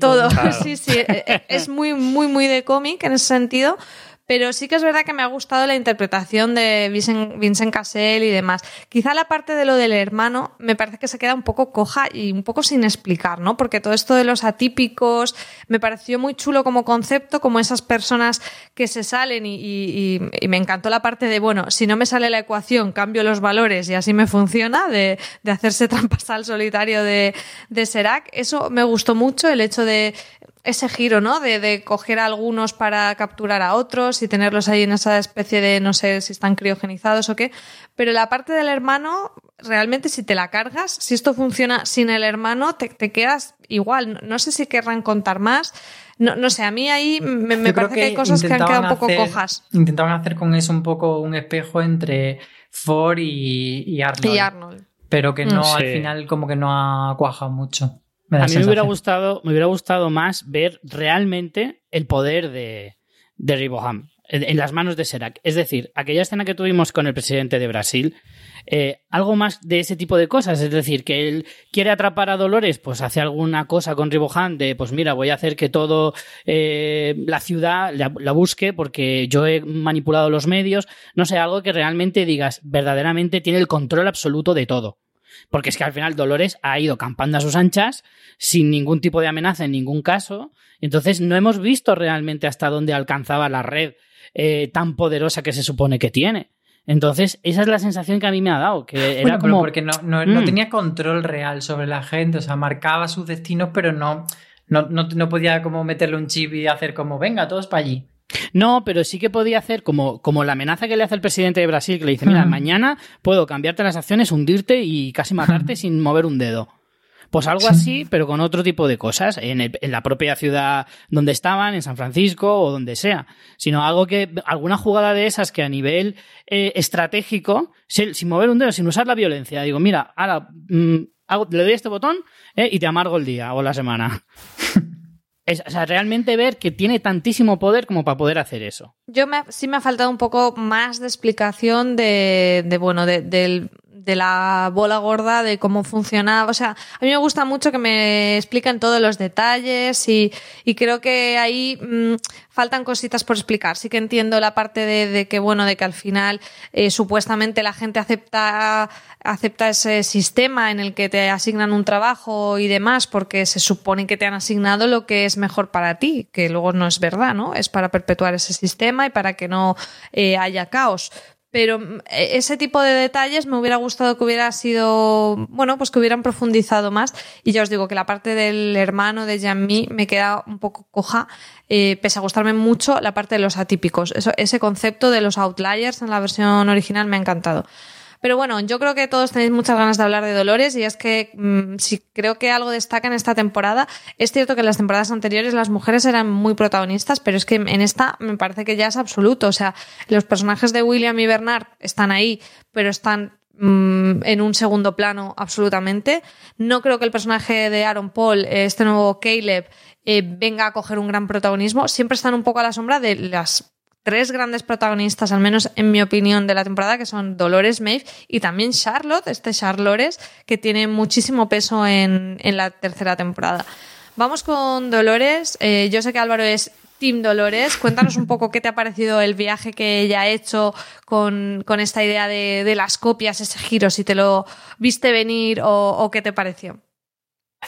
todo. Claro. Sí, sí. eh, eh, Es muy, muy, muy de cómic en ese sentido. Pero sí que es verdad que me ha gustado la interpretación de Vincent, Vincent Cassel y demás. Quizá la parte de lo del hermano me parece que se queda un poco coja y un poco sin explicar, ¿no? Porque todo esto de los atípicos me pareció muy chulo como concepto, como esas personas que se salen y, me encantó la parte de, bueno, si no me sale la ecuación, cambio los valores y así me funciona, de, de hacerse trampas al solitario de, de Serac. Eso me gustó mucho, el hecho de ese giro, ¿no? De, de coger a algunos para capturar a otros y tenerlos ahí en esa especie de, no sé si están criogenizados o qué. Pero la parte del hermano, realmente si te la cargas, si esto funciona sin el hermano, te, te quedas igual. No, no sé si querrán contar más. No, no sé, a mí ahí me, parece que hay cosas que han quedado un poco hacer- cojas. Intentaban hacer con eso un poco un espejo entre Ford y, y Arnold. Y Arnold. Pero que no, Mm, al final como que no ha cuajado mucho. Me A mí me hubiera, gustado, me hubiera gustado más ver realmente el poder de, de Riboham en, las manos de Serac. Es decir, aquella escena que tuvimos con el presidente de Brasil, eh, algo más de ese tipo de cosas. Es decir, que él quiere atrapar a Dolores, pues hace alguna cosa con Riboham de, pues mira, voy a hacer que todo eh, la ciudad la, la busque porque yo he manipulado los medios. No sé, algo que realmente digas, verdaderamente tiene el control absoluto de todo. Porque es que al final Dolores ha ido campando a sus anchas sin ningún tipo de amenaza en ningún caso. Entonces no hemos visto realmente hasta dónde alcanzaba la red eh, tan poderosa que se supone que tiene. Entonces, esa es la sensación que a mí me ha dado, que era Bueno, como... porque no, no, no Mm. tenía control real sobre la gente, o sea, marcaba sus destinos, pero no, no, no, no podía como meterle un chip y hacer como, venga, todos para allí. No, pero sí que podía hacer como, como la amenaza que le hace el presidente de Brasil, que le dice, mira, mañana puedo cambiarte las acciones, hundirte y casi matarte sin mover un dedo. Pues algo así, pero con otro tipo de cosas, en, el- en la propia ciudad donde estaban, en San Francisco o donde sea. Sino algo que, alguna jugada de esas que a nivel eh, estratégico, sin, sin mover un dedo, sin usar la violencia, digo, mira, ahora mm, hago- le doy este botón eh, y te amargo el día o la semana. Es- o sea, realmente ver que tiene tantísimo poder como para poder hacer eso. Yo me, sí me ha faltado un poco más de explicación de, de bueno, de, del- de la bola gorda, de cómo funcionaba. O sea, a mí me gusta mucho que me expliquen todos los detalles y, y creo que ahí mm, faltan cositas por explicar. Sí que entiendo la parte de, de que, bueno, de que al final eh, supuestamente la gente acepta, acepta ese sistema en el que te asignan un trabajo y demás porque se supone que te han asignado lo que es mejor para ti, que luego no es verdad, ¿no? Es para perpetuar ese sistema y para que no eh, haya caos. Pero mm, ese tipo de detalles me hubiera gustado que hubiera sido, bueno, pues que hubieran profundizado más. Y ya os digo que la parte del hermano de Jean-Mi me queda un poco coja, eh, pese a gustarme mucho la parte de los atípicos. Eso, ese concepto de los outliers en la versión original me ha encantado. Pero bueno, yo creo que todos tenéis muchas ganas de hablar de Dolores y es que mm, si creo que algo destaca en esta temporada, es cierto que en las temporadas anteriores las mujeres eran muy protagonistas, pero es que en esta me parece que ya es absoluto. O sea, los personajes de William y Bernard están ahí, pero están mm, en un segundo plano absolutamente. No creo que el personaje de Aaron Paul, eh, este nuevo Caleb, eh, venga a coger un gran protagonismo. Siempre están un poco a la sombra de las tres grandes protagonistas, al menos en mi opinión, de la temporada, que son Dolores, Maeve y también Charlotte, este Charlores, que tiene muchísimo peso en, en la tercera temporada. Vamos con Dolores. Eh, yo sé que Álvaro es Team Dolores. Cuéntanos un poco qué te ha parecido el viaje que ella ha hecho con, con esta idea de, de, las copias, ese giro, si te lo viste venir o, o qué te pareció.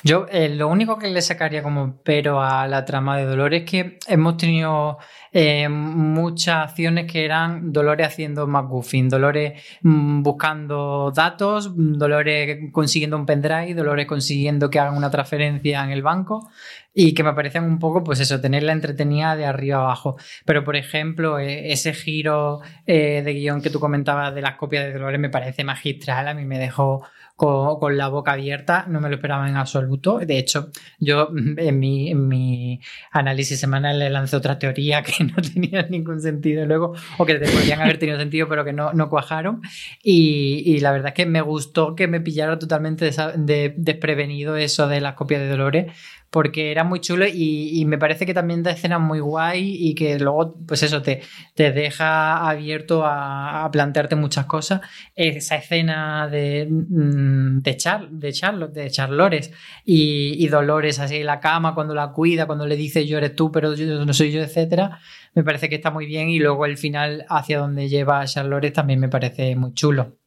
Yo eh, lo único que le sacaría como pero a la trama de Dolores es que hemos tenido eh, muchas acciones que eran Dolores haciendo McGuffin, Dolores mmm, buscando datos, Dolores consiguiendo un pendrive, Dolores consiguiendo que hagan una transferencia en el banco y que me parecían un poco, pues eso, tenerla entretenida de arriba abajo. Pero, por ejemplo, eh, ese giro eh, de guion que tú comentabas de las copias de Dolores me parece magistral, a mí me dejó con, con, la boca abierta, no me lo esperaba en absoluto. De hecho, yo en mi, en mi análisis semanal le lancé otra teoría que no tenía ningún sentido luego, o que podrían haber tenido sentido, pero que no, no cuajaron. Y, y, la verdad es que me gustó que me pillara totalmente de, de, desprevenido eso de las copias de Dolores, porque era muy chulo y, me parece que también da escenas muy guay y que luego, pues eso, te, te deja abierto a, a, plantearte muchas cosas. Esa escena de, de, Char, de Charlotte, de Charlores y, y, Dolores así en la cama cuando la cuida, cuando le dice yo eres tú, pero yo no soy yo, etcétera, me parece que está muy bien y luego el final hacia donde lleva a Charlores también me parece muy chulo.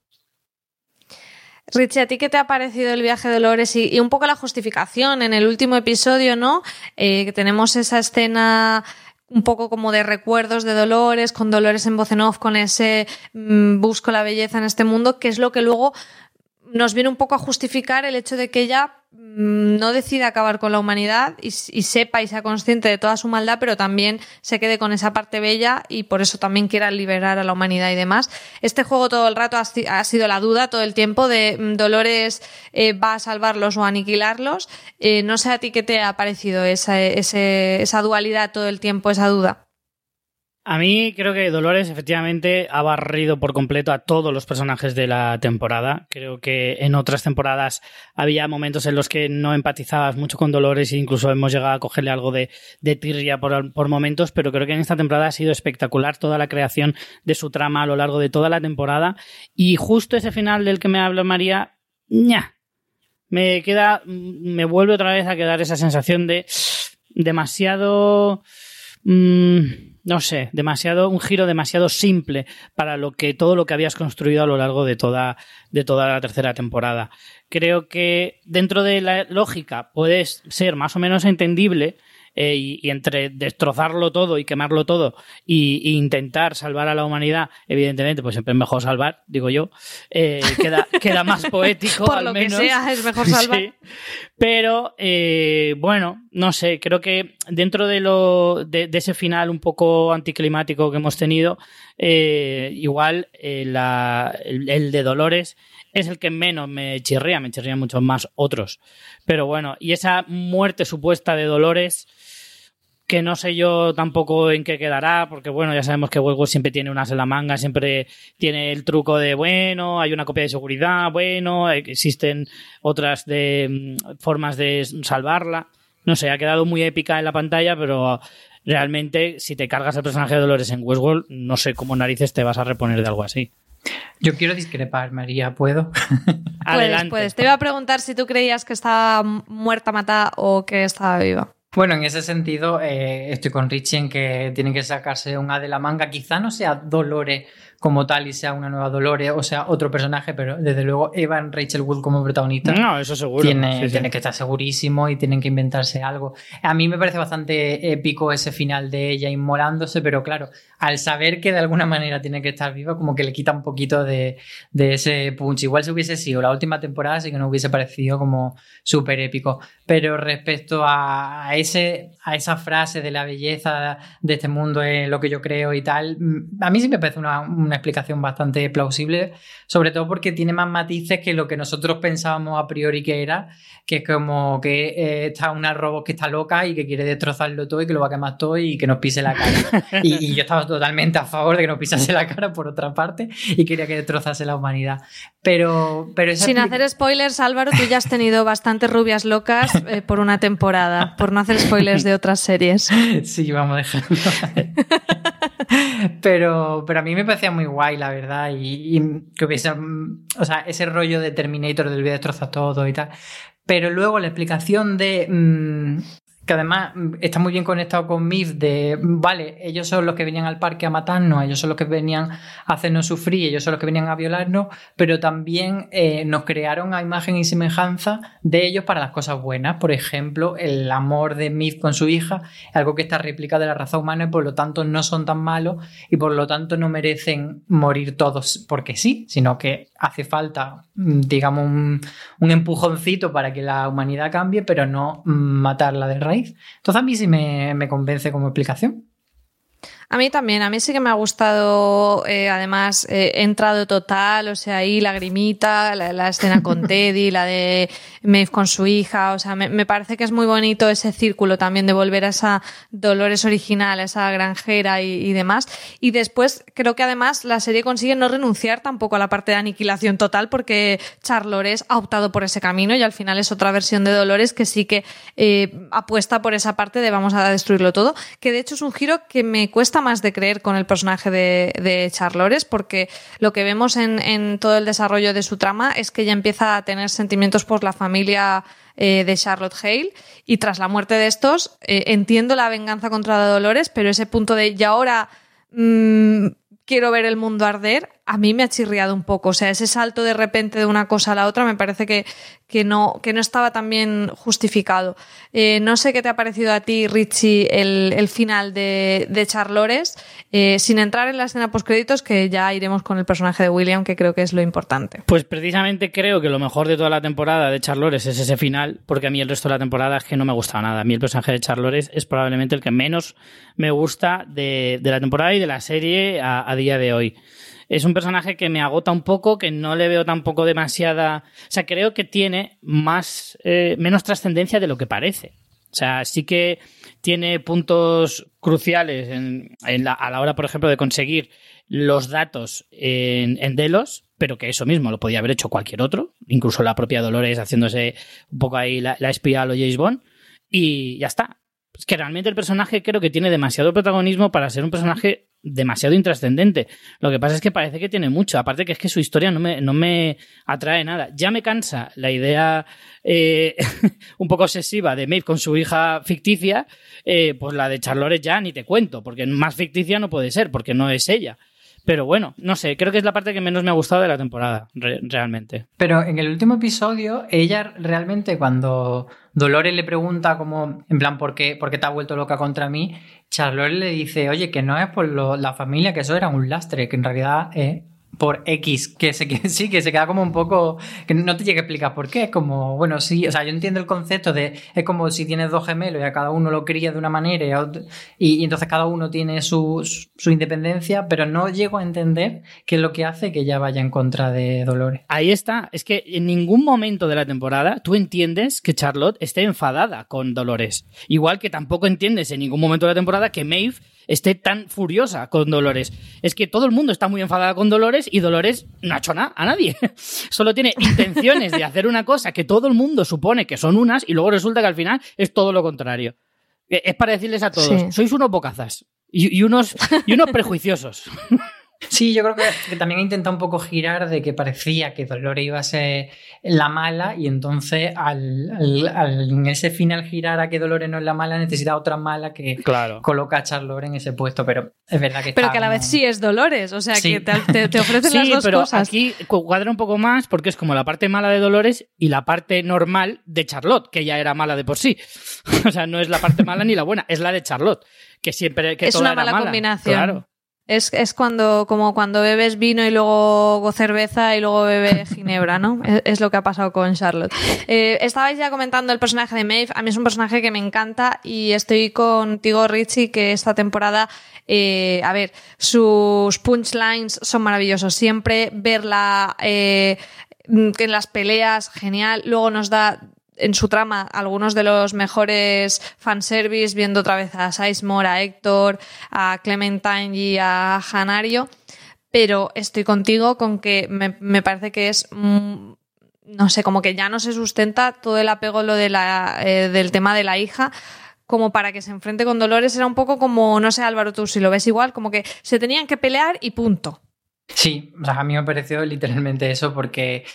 Richie, ¿a ti qué te ha parecido el viaje de Dolores y, un poco la justificación en el último episodio, ¿no? Eh, que tenemos esa escena un poco como de recuerdos de Dolores, con Dolores en voz en off, con ese mmm, busco la belleza en este mundo, que es lo que luego nos viene un poco a justificar el hecho de que ella mmm, no decida acabar con la humanidad y, sepa y sea consciente de toda su maldad, pero también se quede con esa parte bella y por eso también quiera liberar a la humanidad y demás. Este juego todo el rato ha, sido la duda todo el tiempo de mmm, Dolores eh, va a salvarlos o a aniquilarlos. Eh, no sé a ti qué te ha parecido esa dualidad todo el tiempo, esa duda. A mí creo que Dolores efectivamente ha barrido por completo a todos los personajes de la temporada. Creo que en otras temporadas había momentos en los que no empatizabas mucho con Dolores e incluso hemos llegado a cogerle algo de, tirria por, por, momentos, pero creo que en esta temporada ha sido espectacular toda la creación de su trama a lo largo de toda la temporada y justo ese final del que me habla María, ña, me queda, me vuelve otra vez a quedar esa sensación de demasiado... Mmm, no sé, demasiado, un giro demasiado simple para lo que todo lo que habías construido a lo largo de toda, de toda la tercera temporada. Creo que dentro de la lógica puede ser más o menos entendible. Eh, y, y, entre destrozarlo todo y quemarlo todo y, y, intentar salvar a la humanidad, evidentemente, pues siempre es mejor salvar, digo yo. Eh, queda, queda más poético. Por al lo menos. que sea, es mejor salvar. Sí. Pero, eh, bueno, no sé, creo que dentro de, lo, de, de, ese final un poco anticlimático que hemos tenido, igual la, el, el, de Dolores es el que menos me chirría, me chirrían muchos más otros. Pero bueno, y esa muerte supuesta de Dolores que no sé yo tampoco en qué quedará, porque bueno, ya sabemos que Westworld siempre tiene unas en la manga, siempre tiene el truco de, bueno, hay una copia de seguridad, bueno, existen otras de mm, formas de salvarla. No sé, ha quedado muy épica en la pantalla, pero realmente si te cargas el personaje de Dolores en Westworld, no sé cómo narices te vas a reponer de algo así. Yo quiero discrepar, María, ¿puedo? Adelante. Puedes, puedes. Te iba a preguntar si tú creías que estaba muerta, matada o que estaba viva. Bueno, en ese sentido, eh, estoy con Richie en que tienen que sacarse un A de la manga. Quizá no sea Dolores como tal y sea una nueva Dolores o sea otro personaje, pero desde luego Evan Rachel Wood como protagonista. No, eso seguro. Tiene, sí, sí. tiene que estar segurísimo y tienen que inventarse algo. A mí me parece bastante épico ese final de ella inmolándose, pero claro, al saber que de alguna manera tiene que estar viva, como que le quita un poquito de, de ese punch. Igual si hubiese sido la última temporada, sí que no hubiese parecido como súper épico. Pero respecto a, ese, a esa frase de la belleza de este mundo es lo que yo creo y tal, a mí sí me parece una, una explicación bastante plausible, sobre todo porque tiene más matices que lo que nosotros pensábamos a priori que era, que es como que eh, está una robot que está loca y que quiere destrozarlo todo y que lo va a quemar todo y que nos pise la cara. y, y, yo estaba totalmente a favor de que nos pisase la cara por otra parte y quería que destrozase la humanidad. Pero, pero Sin hacer spoilers, Álvaro, tú ya has tenido bastantes rubias locas eh, por una temporada, por no hacer spoilers de otras series. Sí, vamos a dejarlo. pero, pero a mí me parecía muy guay, la verdad, y, que hubiese, o sea, ese rollo de Terminator del voy a destrozar todo y tal. Pero luego la explicación de mmm, que además mm, está muy bien conectado con Mif de, vale, ellos son los que venían al parque a matarnos, ellos son los que venían a hacernos sufrir, ellos son los que venían a violarnos, pero también eh, nos crearon a imagen y semejanza de ellos para las cosas buenas. Por ejemplo, el amor de Mif con su hija, algo que está réplica de la raza humana y por lo tanto no son tan malos y por lo tanto no merecen morir todos porque sí, sino que hace falta, mm, digamos, un, un empujoncito para que la humanidad cambie, pero no mm, matarla de raíz. Entonces a mí sí me, me convence como explicación. A mí también, a mí sí que me ha gustado, eh, además, eh, he entrado total, o sea, ahí lagrimita, la, la escena con Teddy, la de Maeve con su hija, o sea, me, me, parece que es muy bonito ese círculo también de volver a esa Dolores original, a esa granjera y, y, demás. Y después creo que además la serie consigue no renunciar tampoco a la parte de aniquilación total porque Charlores ha optado por ese camino y al final es otra versión de Dolores que sí que eh, apuesta por esa parte de vamos a destruirlo todo, que de hecho es un giro que me cuesta más de creer con el personaje de, Charlores, porque lo que vemos en, todo el desarrollo de su trama es que ella empieza a tener sentimientos por la familia eh, de Charlotte Hale y tras la muerte de estos eh, entiendo la venganza contra Dolores, pero ese punto de y ahora mmm, quiero ver el mundo arder a mí me ha chirriado un poco. O sea, ese salto de repente de una cosa a la otra me parece que, que, no, que no estaba tan bien justificado. Eh, no sé qué te ha parecido a ti, Richie, el, el final de, de Charlores, eh, sin entrar en la escena postcréditos, que ya iremos con el personaje de William, que creo que es lo importante. Pues precisamente creo que lo mejor de toda la temporada de Charlores es ese final, porque a mí el resto de la temporada es que no me gusta nada. A mí el personaje de Charlores es probablemente el que menos me gusta de, de la temporada y de la serie a día de hoy es un personaje que me agota un poco, que no le veo tampoco demasiada. O sea, creo que tiene más. Eh, menos trascendencia de lo que parece. O sea, sí que tiene puntos cruciales en, a la hora, por ejemplo, de conseguir los datos en, en, Delos, pero que eso mismo lo podía haber hecho cualquier otro, incluso la propia Dolores haciéndose un poco ahí la, la espía a James Bond, y ya está. Que realmente el personaje creo que tiene demasiado protagonismo para ser un personaje demasiado intrascendente. Lo que pasa es que parece que tiene mucho. Aparte que es que su historia no me, no me atrae nada. Ya me cansa la idea eh, un poco obsesiva de Maeve con su hija ficticia. Eh, pues la de Charlotte ya ni te cuento, porque más ficticia no puede ser, porque no es ella. Pero bueno, no sé, creo que es la parte que menos me ha gustado de la temporada, re realmente. Pero en el último episodio, ella realmente cuando Dolores le pregunta como, en plan, ¿por qué, ¿por qué te has vuelto loca contra mí? Charlotte le dice, oye, que no es por lo, la familia, que eso era un lastre, que en realidad es por X, que, se, que sí, que se queda como un poco, que no te llega a explicar por qué, es como, bueno, sí, o sea, yo entiendo el concepto de, es como si tienes dos gemelos y a cada uno lo cría de una manera y, y entonces cada uno tiene su, su, su, independencia, pero no llego a entender qué es lo que hace que ella vaya en contra de Dolores. Ahí está, es que en ningún momento de la temporada tú entiendes que Charlotte esté enfadada con Dolores, igual que tampoco entiendes en ningún momento de la temporada que Maeve esté tan furiosa con Dolores. Es que todo el mundo está muy enfadada con Dolores y Dolores no ha hecho nada a nadie. Solo tiene intenciones de hacer una cosa que todo el mundo supone que son unas y luego resulta que al final es todo lo contrario. Es para decirles a todos, sí. sois unos bocazas y, y, unos, y unos prejuiciosos. Sí, yo creo que, que, también intenta un poco girar de que parecía que Dolores iba a ser la mala y entonces al, al, al, en ese final girar a que Dolores no es la mala necesita otra mala que claro. coloca a Charlotte en ese puesto, pero es verdad que Pero que a la vez sí es Dolores, o sea sí. que te, te ofrecen sí, las dos pero cosas. aquí cuadra un poco más porque es como la parte mala de Dolores y la parte normal de Charlotte, que ya era mala de por sí. o sea, no es la parte mala ni la buena, es la de Charlotte, que siempre que es toda una mala, mala combinación. Claro. Es, es cuando, como cuando bebes vino y luego cerveza y luego bebes ginebra, ¿no? Es, es, lo que ha pasado con Charlotte. Eh, estabais ya comentando el personaje de Maeve. A mí es un personaje que me encanta y estoy contigo, Richie, que esta temporada, eh, a ver, sus punchlines son maravillosos. Siempre verla eh, en las peleas, genial. Luego nos da en su trama algunos de los mejores fanservice, viendo otra vez a Sizemore, a Héctor, a Clementine y a Hanario. Pero estoy contigo con que me, parece que es. Mm, no sé, como que ya no se sustenta todo el apego lo de la, eh, del tema de la hija como para que se enfrente con Dolores era un poco como, no sé Álvaro, tú si lo ves igual, como que se tenían que pelear y punto. Sí, a mí me pareció literalmente eso porque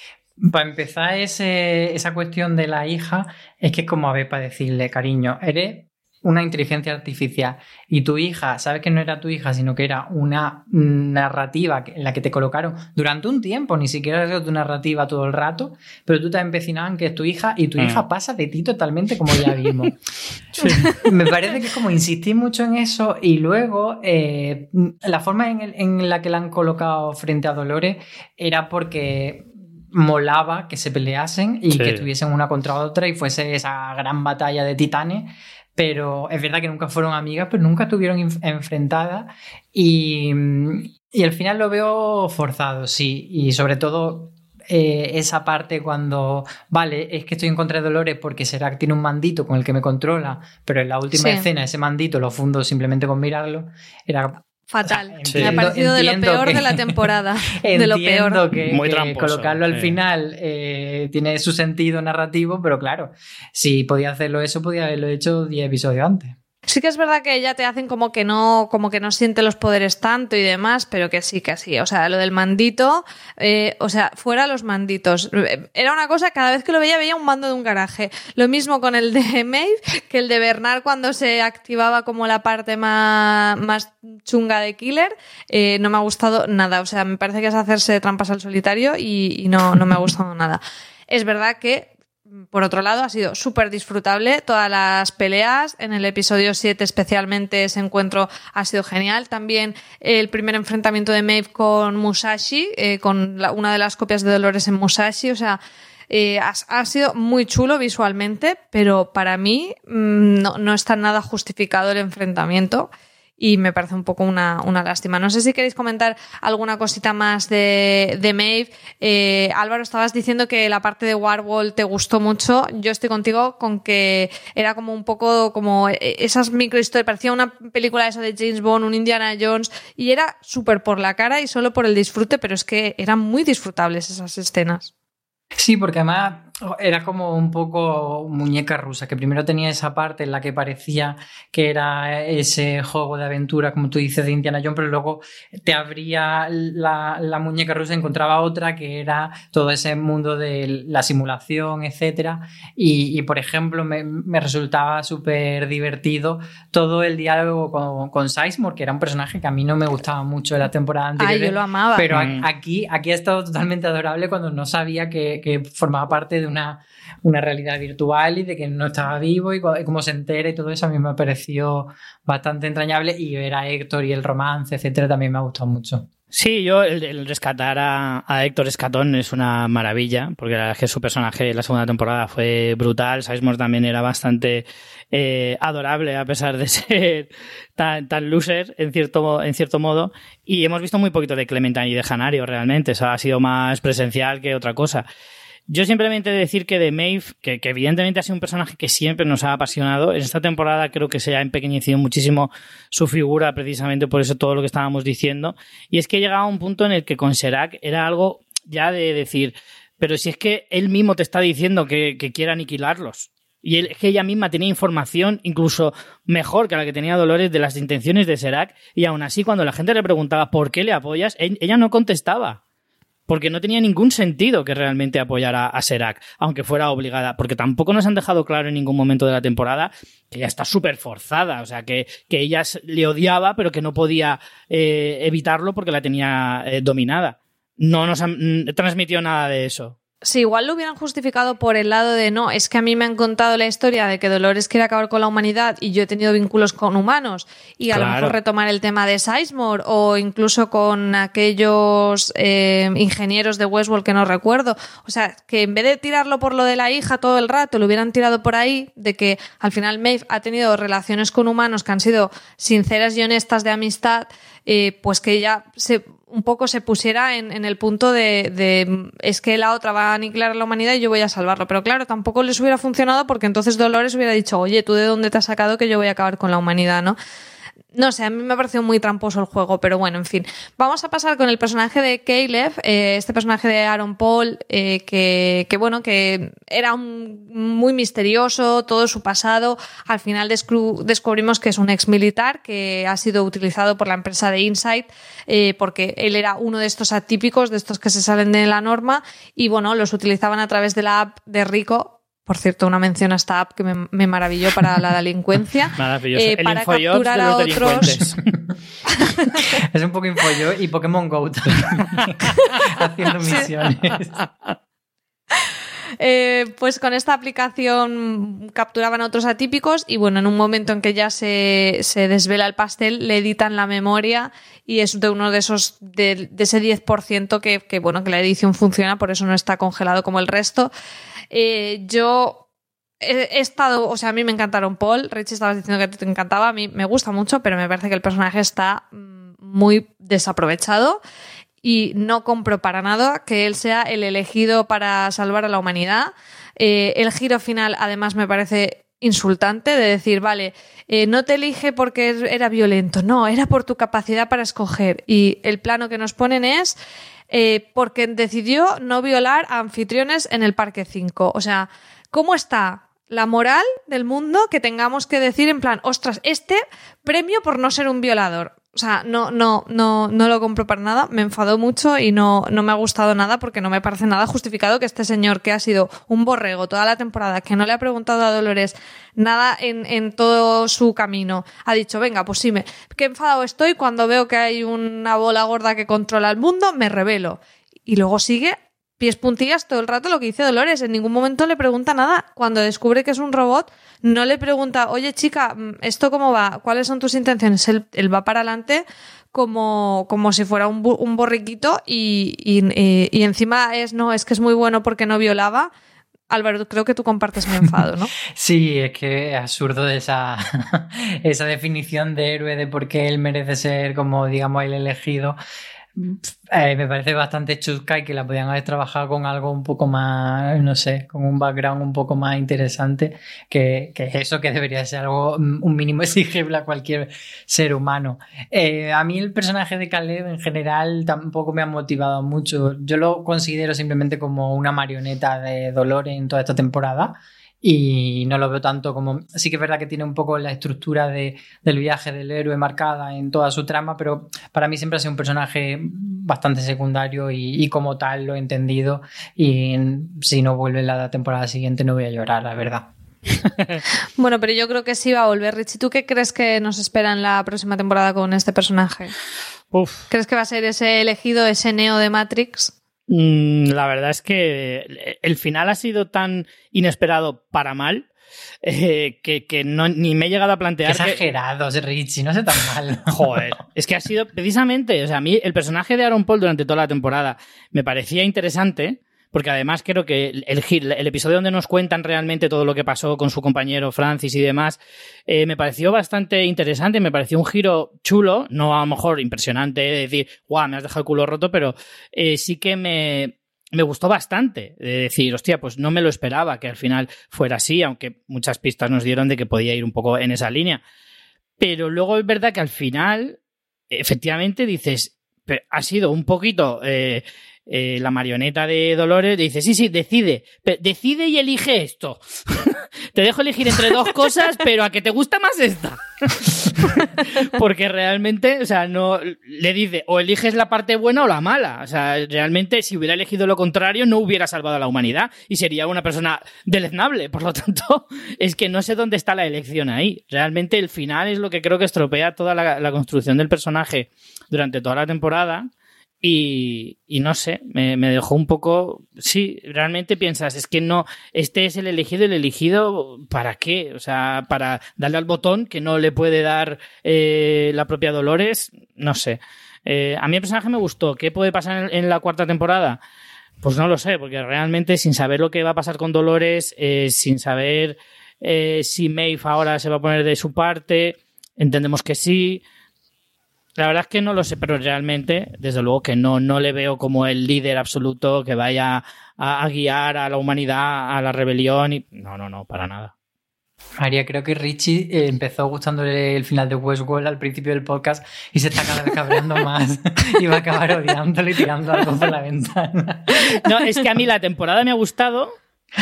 Para empezar, ese, esa cuestión de la hija es que es como a ver para decirle, cariño, eres una inteligencia artificial y tu hija, sabes que no era tu hija, sino que era una narrativa en la que te colocaron durante un tiempo, ni siquiera era tu narrativa todo el rato, pero tú te has empecinado en que es tu hija y tu Mm. hija pasa de ti totalmente como ya vimos. Me parece que es como insistir mucho en eso y luego eh, la forma en, el- en la que la han colocado frente a Dolores era porque molaba que se peleasen y Sí. que estuviesen una contra otra y fuese esa gran batalla de titanes. Pero es verdad que nunca fueron amigas, pero nunca estuvieron enfrentadas. Y, y al final lo veo forzado, sí. Y sobre todo eh, esa parte cuando, vale, es que estoy en contra de Dolores porque Serac tiene un mandito con el que me controla, pero en la última Sí. escena ese mandito lo fundo simplemente con mirarlo. Era Fatal. O sea, Me ha parecido de lo peor que- de la temporada. de lo peor. que, Muy que tramposo, colocarlo al final eh, tiene su sentido narrativo, pero claro, si podía hacerlo eso, podía haberlo hecho 10 episodios antes. Sí que es verdad que ya te hacen como que no, como que no siente los poderes tanto y demás, pero que sí, que sí. O sea, lo del mandito, eh, o sea, fuera los manditos. Era una cosa, cada vez que lo veía, veía un mando de un garaje. Lo mismo con el de Maeve, que el de Bernard cuando se activaba como la parte más, más chunga de Killer. eh, no me ha gustado nada. O sea, me parece que es hacerse trampas al solitario y, y no, no me ha gustado nada. Es verdad que por otro lado, ha sido súper disfrutable. Todas las peleas, en el episodio 7 especialmente ese encuentro ha sido genial. También el primer enfrentamiento de Maeve con Musashi, eh, con una de las copias de Dolores en Musashi. O sea, eh, ha, ha sido muy chulo visualmente, pero para mí mm, no, no está nada justificado el enfrentamiento. Y me parece un poco una, una lástima. No sé si queréis comentar alguna cosita más de, de Maeve. Eh, Álvaro, estabas diciendo que la parte de Warwall te gustó mucho. Yo estoy contigo con que era como un poco como esas microhistorias. Parecía una película esa de James Bond, un Indiana Jones. Y era súper por la cara y solo por el disfrute, pero es que eran muy disfrutables esas escenas. Sí, porque además era como un poco muñeca rusa, que primero tenía esa parte en la que parecía que era ese juego de aventura, como tú dices, de Indiana Jones, pero luego te abría la, la muñeca rusa y encontraba otra que era todo ese mundo de la simulación, etcétera. Y, y, por ejemplo, me, me resultaba súper divertido todo el diálogo con, con Sizemore, que era un personaje que a mí no me gustaba mucho de la temporada anterior. Ay, yo lo amaba. Pero Mm. aquí, aquí ha estado totalmente adorable cuando no sabía que, que formaba parte de una, una realidad virtual y de que no estaba vivo y, y cómo se entera y todo eso a mí me pareció bastante entrañable y ver a Héctor y el romance, etcétera, también me ha gustado mucho. Sí, yo el, rescatar a, a Héctor Escatón es una maravilla, porque la verdad es que su personaje en la segunda temporada fue brutal. Sizemore también era bastante eh, adorable a pesar de ser tan, tan loser en cierto, en cierto modo. Y hemos visto muy poquito de Clementine y de Janario realmente. Eso ha sido más presencial que otra cosa. Yo simplemente decir que de Maeve, que, evidentemente ha sido un personaje que siempre nos ha apasionado, en esta temporada creo que se ha empequeñecido muchísimo su figura, precisamente por eso todo lo que estábamos diciendo. Y es que llegaba a un punto en el que con Serac era algo ya de decir, pero si es que él mismo te está diciendo que, que quiere aniquilarlos. Y es que ella misma tenía información incluso mejor que la que tenía Dolores de las intenciones de Serac. Y aún así, cuando la gente le preguntaba por qué le apoyas, ella no contestaba porque no tenía ningún sentido que realmente apoyara a Serac, aunque fuera obligada, porque tampoco nos han dejado claro en ningún momento de la temporada que ella está súper forzada, o sea, que, que, ella le odiaba, pero que no podía eh, evitarlo porque la tenía eh, dominada. No nos han transmitido nada de eso. Sí, igual lo hubieran justificado por el lado de no, es que a mí me han contado la historia de que Dolores quiere acabar con la humanidad y yo he tenido vínculos con humanos y a Claro. lo mejor retomar el tema de Sizemore o incluso con aquellos eh, ingenieros de Westworld que no recuerdo. O sea, que en vez de tirarlo por lo de la hija todo el rato, lo hubieran tirado por ahí de que al final Maeve ha tenido relaciones con humanos que han sido sinceras y honestas de amistad, eh, pues que ella se un poco se pusiera en, en el punto de, de, es que la otra va a aniquilar a la humanidad y yo voy a salvarlo. Pero claro, tampoco les hubiera funcionado porque entonces Dolores hubiera dicho, oye, ¿tú de dónde te has sacado que yo voy a acabar con la humanidad, no? No sé, a mí me ha parecido muy tramposo el juego, pero bueno, en fin. Vamos a pasar con el personaje de Caleb, eh, este personaje de Aaron Paul, eh, que, que, bueno, que era un, muy misterioso, todo su pasado. Al final descubrimos que es un ex militar que ha sido utilizado por la empresa de Insight, eh, porque él era uno de estos atípicos, de estos que se salen de la norma, y bueno, los utilizaban a través de la app de Rico. Por cierto, una mención a esta app que me, me maravilló para la delincuencia. Maravilloso. Eh, el para Infojobs capturar de a los otros. delincuentes. Es un poco infoyo y Pokémon Go también, haciendo misiones. Eh, pues con esta aplicación capturaban a otros atípicos y bueno, en un momento en que ya se, se desvela el pastel, le editan la memoria y es de uno de esos, de, de ese 10% que, que, bueno, que la edición funciona, por eso no está congelado como el resto. Eh, yo he, estado, o sea, a mí me encantaron Paul, Richie estabas diciendo que te encantaba, a mí me gusta mucho, pero me parece que el personaje está mm, muy desaprovechado y no compro para nada que él sea el elegido para salvar a la humanidad. Eh, el giro final, además, me parece insultante de decir, vale, eh, no te elige porque era violento, no, era por tu capacidad para escoger. Y el plano que nos ponen es eh, porque decidió no violar a anfitriones en el Parque 5. O sea, ¿cómo está la moral del mundo que tengamos que decir en plan, ostras, este premio por no ser un violador? O sea, no, no, no, no lo compro para nada. Me enfadó mucho y no, no me ha gustado nada porque no me parece nada justificado que este señor que ha sido un borrego toda la temporada, que no le ha preguntado a Dolores nada en, en todo su camino, ha dicho, venga, pues sí, me, qué enfadado estoy cuando veo que hay una bola gorda que controla el mundo, me revelo. Y luego sigue pies puntillas todo el rato lo que dice Dolores. En ningún momento le pregunta nada. Cuando descubre que es un robot, no le pregunta, oye chica, ¿esto cómo va? ¿Cuáles son tus intenciones? Él, va para adelante como, como si fuera un, borriquito y, y encima es, no, es que es muy bueno porque no violaba. Álvaro, creo que tú compartes mi enfado, ¿no? Sí, es que es absurdo esa, esa definición de héroe de por qué él merece ser como, digamos, el elegido. Eh, me parece bastante chusca y que la podían haber trabajado con algo un poco más, no sé, con un background un poco más interesante, que, que eso que debería ser algo, un mínimo exigible a cualquier ser humano. Eh, a mí el personaje de Caleb en general tampoco me ha motivado mucho. Yo lo considero simplemente como una marioneta de dolor en toda esta temporada y no lo veo tanto como... Sí que es verdad que tiene un poco la estructura de, del viaje del héroe marcada en toda su trama, pero para mí siempre ha sido un personaje bastante secundario y, y como tal lo he entendido y si no vuelve la temporada siguiente no voy a llorar, la verdad. bueno, pero yo creo que sí va a volver. Richie, ¿tú qué crees que nos espera en la próxima temporada con este personaje? Uf. ¿Crees que va a ser ese elegido, ese neo de Matrix? La verdad es que el final ha sido tan inesperado para mal eh, que, que no, ni me he llegado a plantear. Qué exagerados, que... Richie, no sé tan mal. Joder, es que ha sido precisamente, o sea, a mí el personaje de Aaron Paul durante toda la temporada me parecía interesante. Porque además creo que el, el, el, episodio donde nos cuentan realmente todo lo que pasó con su compañero Francis y demás, eh, me pareció bastante interesante, me pareció un giro chulo, no a lo mejor impresionante, de decir, guau, me has dejado el culo roto, pero eh, sí que me, me gustó bastante de decir, hostia, pues no me lo esperaba que al final fuera así, aunque muchas pistas nos dieron de que podía ir un poco en esa línea. Pero luego es verdad que al final, efectivamente, dices, ha sido un poquito eh, eh, la marioneta de Dolores, dice, sí, sí, decide, decide y elige esto. te dejo elegir entre dos cosas, pero a que te gusta más esta. Porque realmente, o sea, no le dice o eliges la parte buena o la mala. O sea, realmente si hubiera elegido lo contrario no hubiera salvado a la humanidad y sería una persona deleznable. Por lo tanto, es que no sé dónde está la elección ahí. Realmente el final es lo que creo que estropea toda la, la construcción del personaje durante toda la temporada. Y, no sé, me, dejó un poco. Sí, realmente piensas, es que no, este es el elegido, el elegido, ¿para qué? O sea, para darle al botón que no le puede dar eh, la propia Dolores, no sé. Eh, a mí el personaje me gustó. ¿Qué puede pasar en, la cuarta temporada? Pues no lo sé, porque realmente sin saber lo que va a pasar con Dolores, eh, sin saber si Maeve ahora se va a poner de su parte, entendemos que sí. La verdad es que no lo sé, pero realmente, desde luego que no, no le veo como el líder absoluto que vaya a, a guiar a la humanidad a la rebelión y no, no, no, para nada. María, creo que Richie eh, empezó gustándole el final de Westworld al principio del podcast y se está cada vez cabreando más y va a acabar odiándole y tirando algo por la ventana. No, es que a mí la temporada me ha gustado,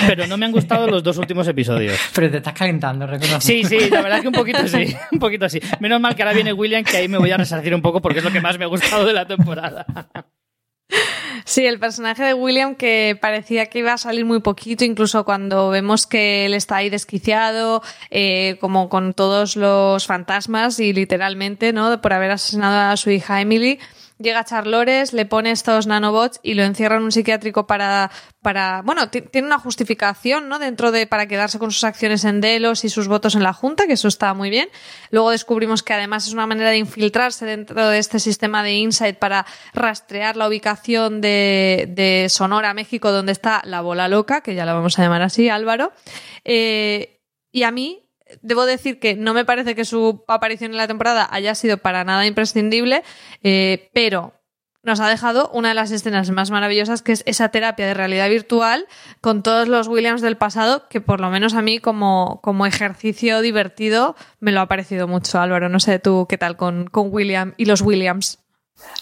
pero no me han gustado los dos últimos episodios. Pero te estás calentando, reconozco. Sí, sí, la verdad es que un poquito sí, un poquito sí. Menos mal que ahora viene William, que ahí me voy a resarcir un poco porque es lo que más me ha gustado de la temporada. Sí, el personaje de William que parecía que iba a salir muy poquito, incluso cuando vemos que él está ahí desquiciado, eh, como con todos los fantasmas y literalmente, ¿no? Por haber asesinado a su hija Emily. Llega Charlores, le pone estos nanobots y lo encierra en un psiquiátrico para, para, bueno, ti- tiene una justificación, ¿no? Dentro de, para quedarse con sus acciones en Delos y sus votos en la Junta, que eso está muy bien. Luego descubrimos que además es una manera de infiltrarse dentro de este sistema de Insight para rastrear la ubicación de, de Sonora, México, donde está la bola loca, que ya la vamos a llamar así, Álvaro. Eh, y a mí, debo decir que no me parece que su aparición en la temporada haya sido para nada imprescindible, eh, pero nos ha dejado una de las escenas más maravillosas, que es esa terapia de realidad virtual con todos los Williams del pasado, que por lo menos a mí como, como ejercicio divertido me lo ha parecido mucho, Álvaro. No sé tú qué tal con, con William y los Williams.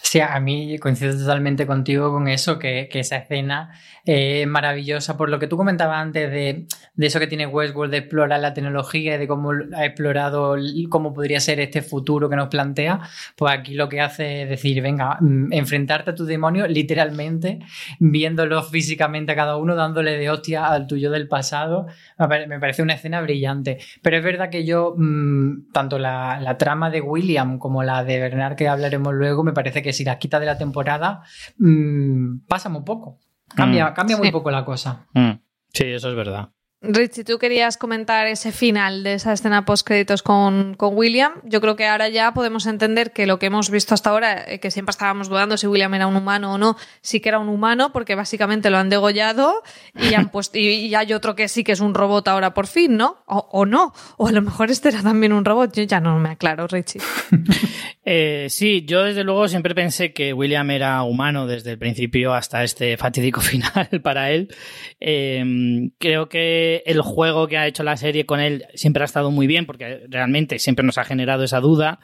Sí, a mí coincido totalmente contigo con eso, que, que esa escena eh, es maravillosa. Por lo que tú comentabas antes de, de eso que tiene Westworld, de explorar la tecnología y de cómo ha explorado cómo podría ser este futuro que nos plantea, pues aquí lo que hace es decir, venga, mm, enfrentarte a tu demonio literalmente, viéndolos físicamente a cada uno, dándole de hostia al tuyo del pasado. Me pare- me parece una escena brillante. Pero es verdad que yo, mm, tanto la, la trama de William como la de Bernard, que hablaremos luego, me parece que si las quita de la temporada, mm, pasa muy poco. Cambia, Mm. cambia muy poco la cosa. Mm, Sí, eso es verdad. Richie, tú querías comentar ese final de esa escena post créditos con, con William. Yo creo que ahora ya podemos entender que lo que hemos visto hasta ahora, eh, que siempre estábamos dudando si William era un humano o no, sí que era un humano, porque básicamente lo han degollado y, han puesto, y, y hay otro que sí que es un robot ahora por fin, ¿no? O, o no. O a lo mejor este era también un robot. Yo ya no me aclaro, Richie. Eh, sí, yo desde luego siempre pensé que William era humano desde el principio hasta este fatídico final para él. Eh, creo que el juego que ha hecho la serie con él siempre ha estado muy bien porque realmente siempre nos ha generado esa duda.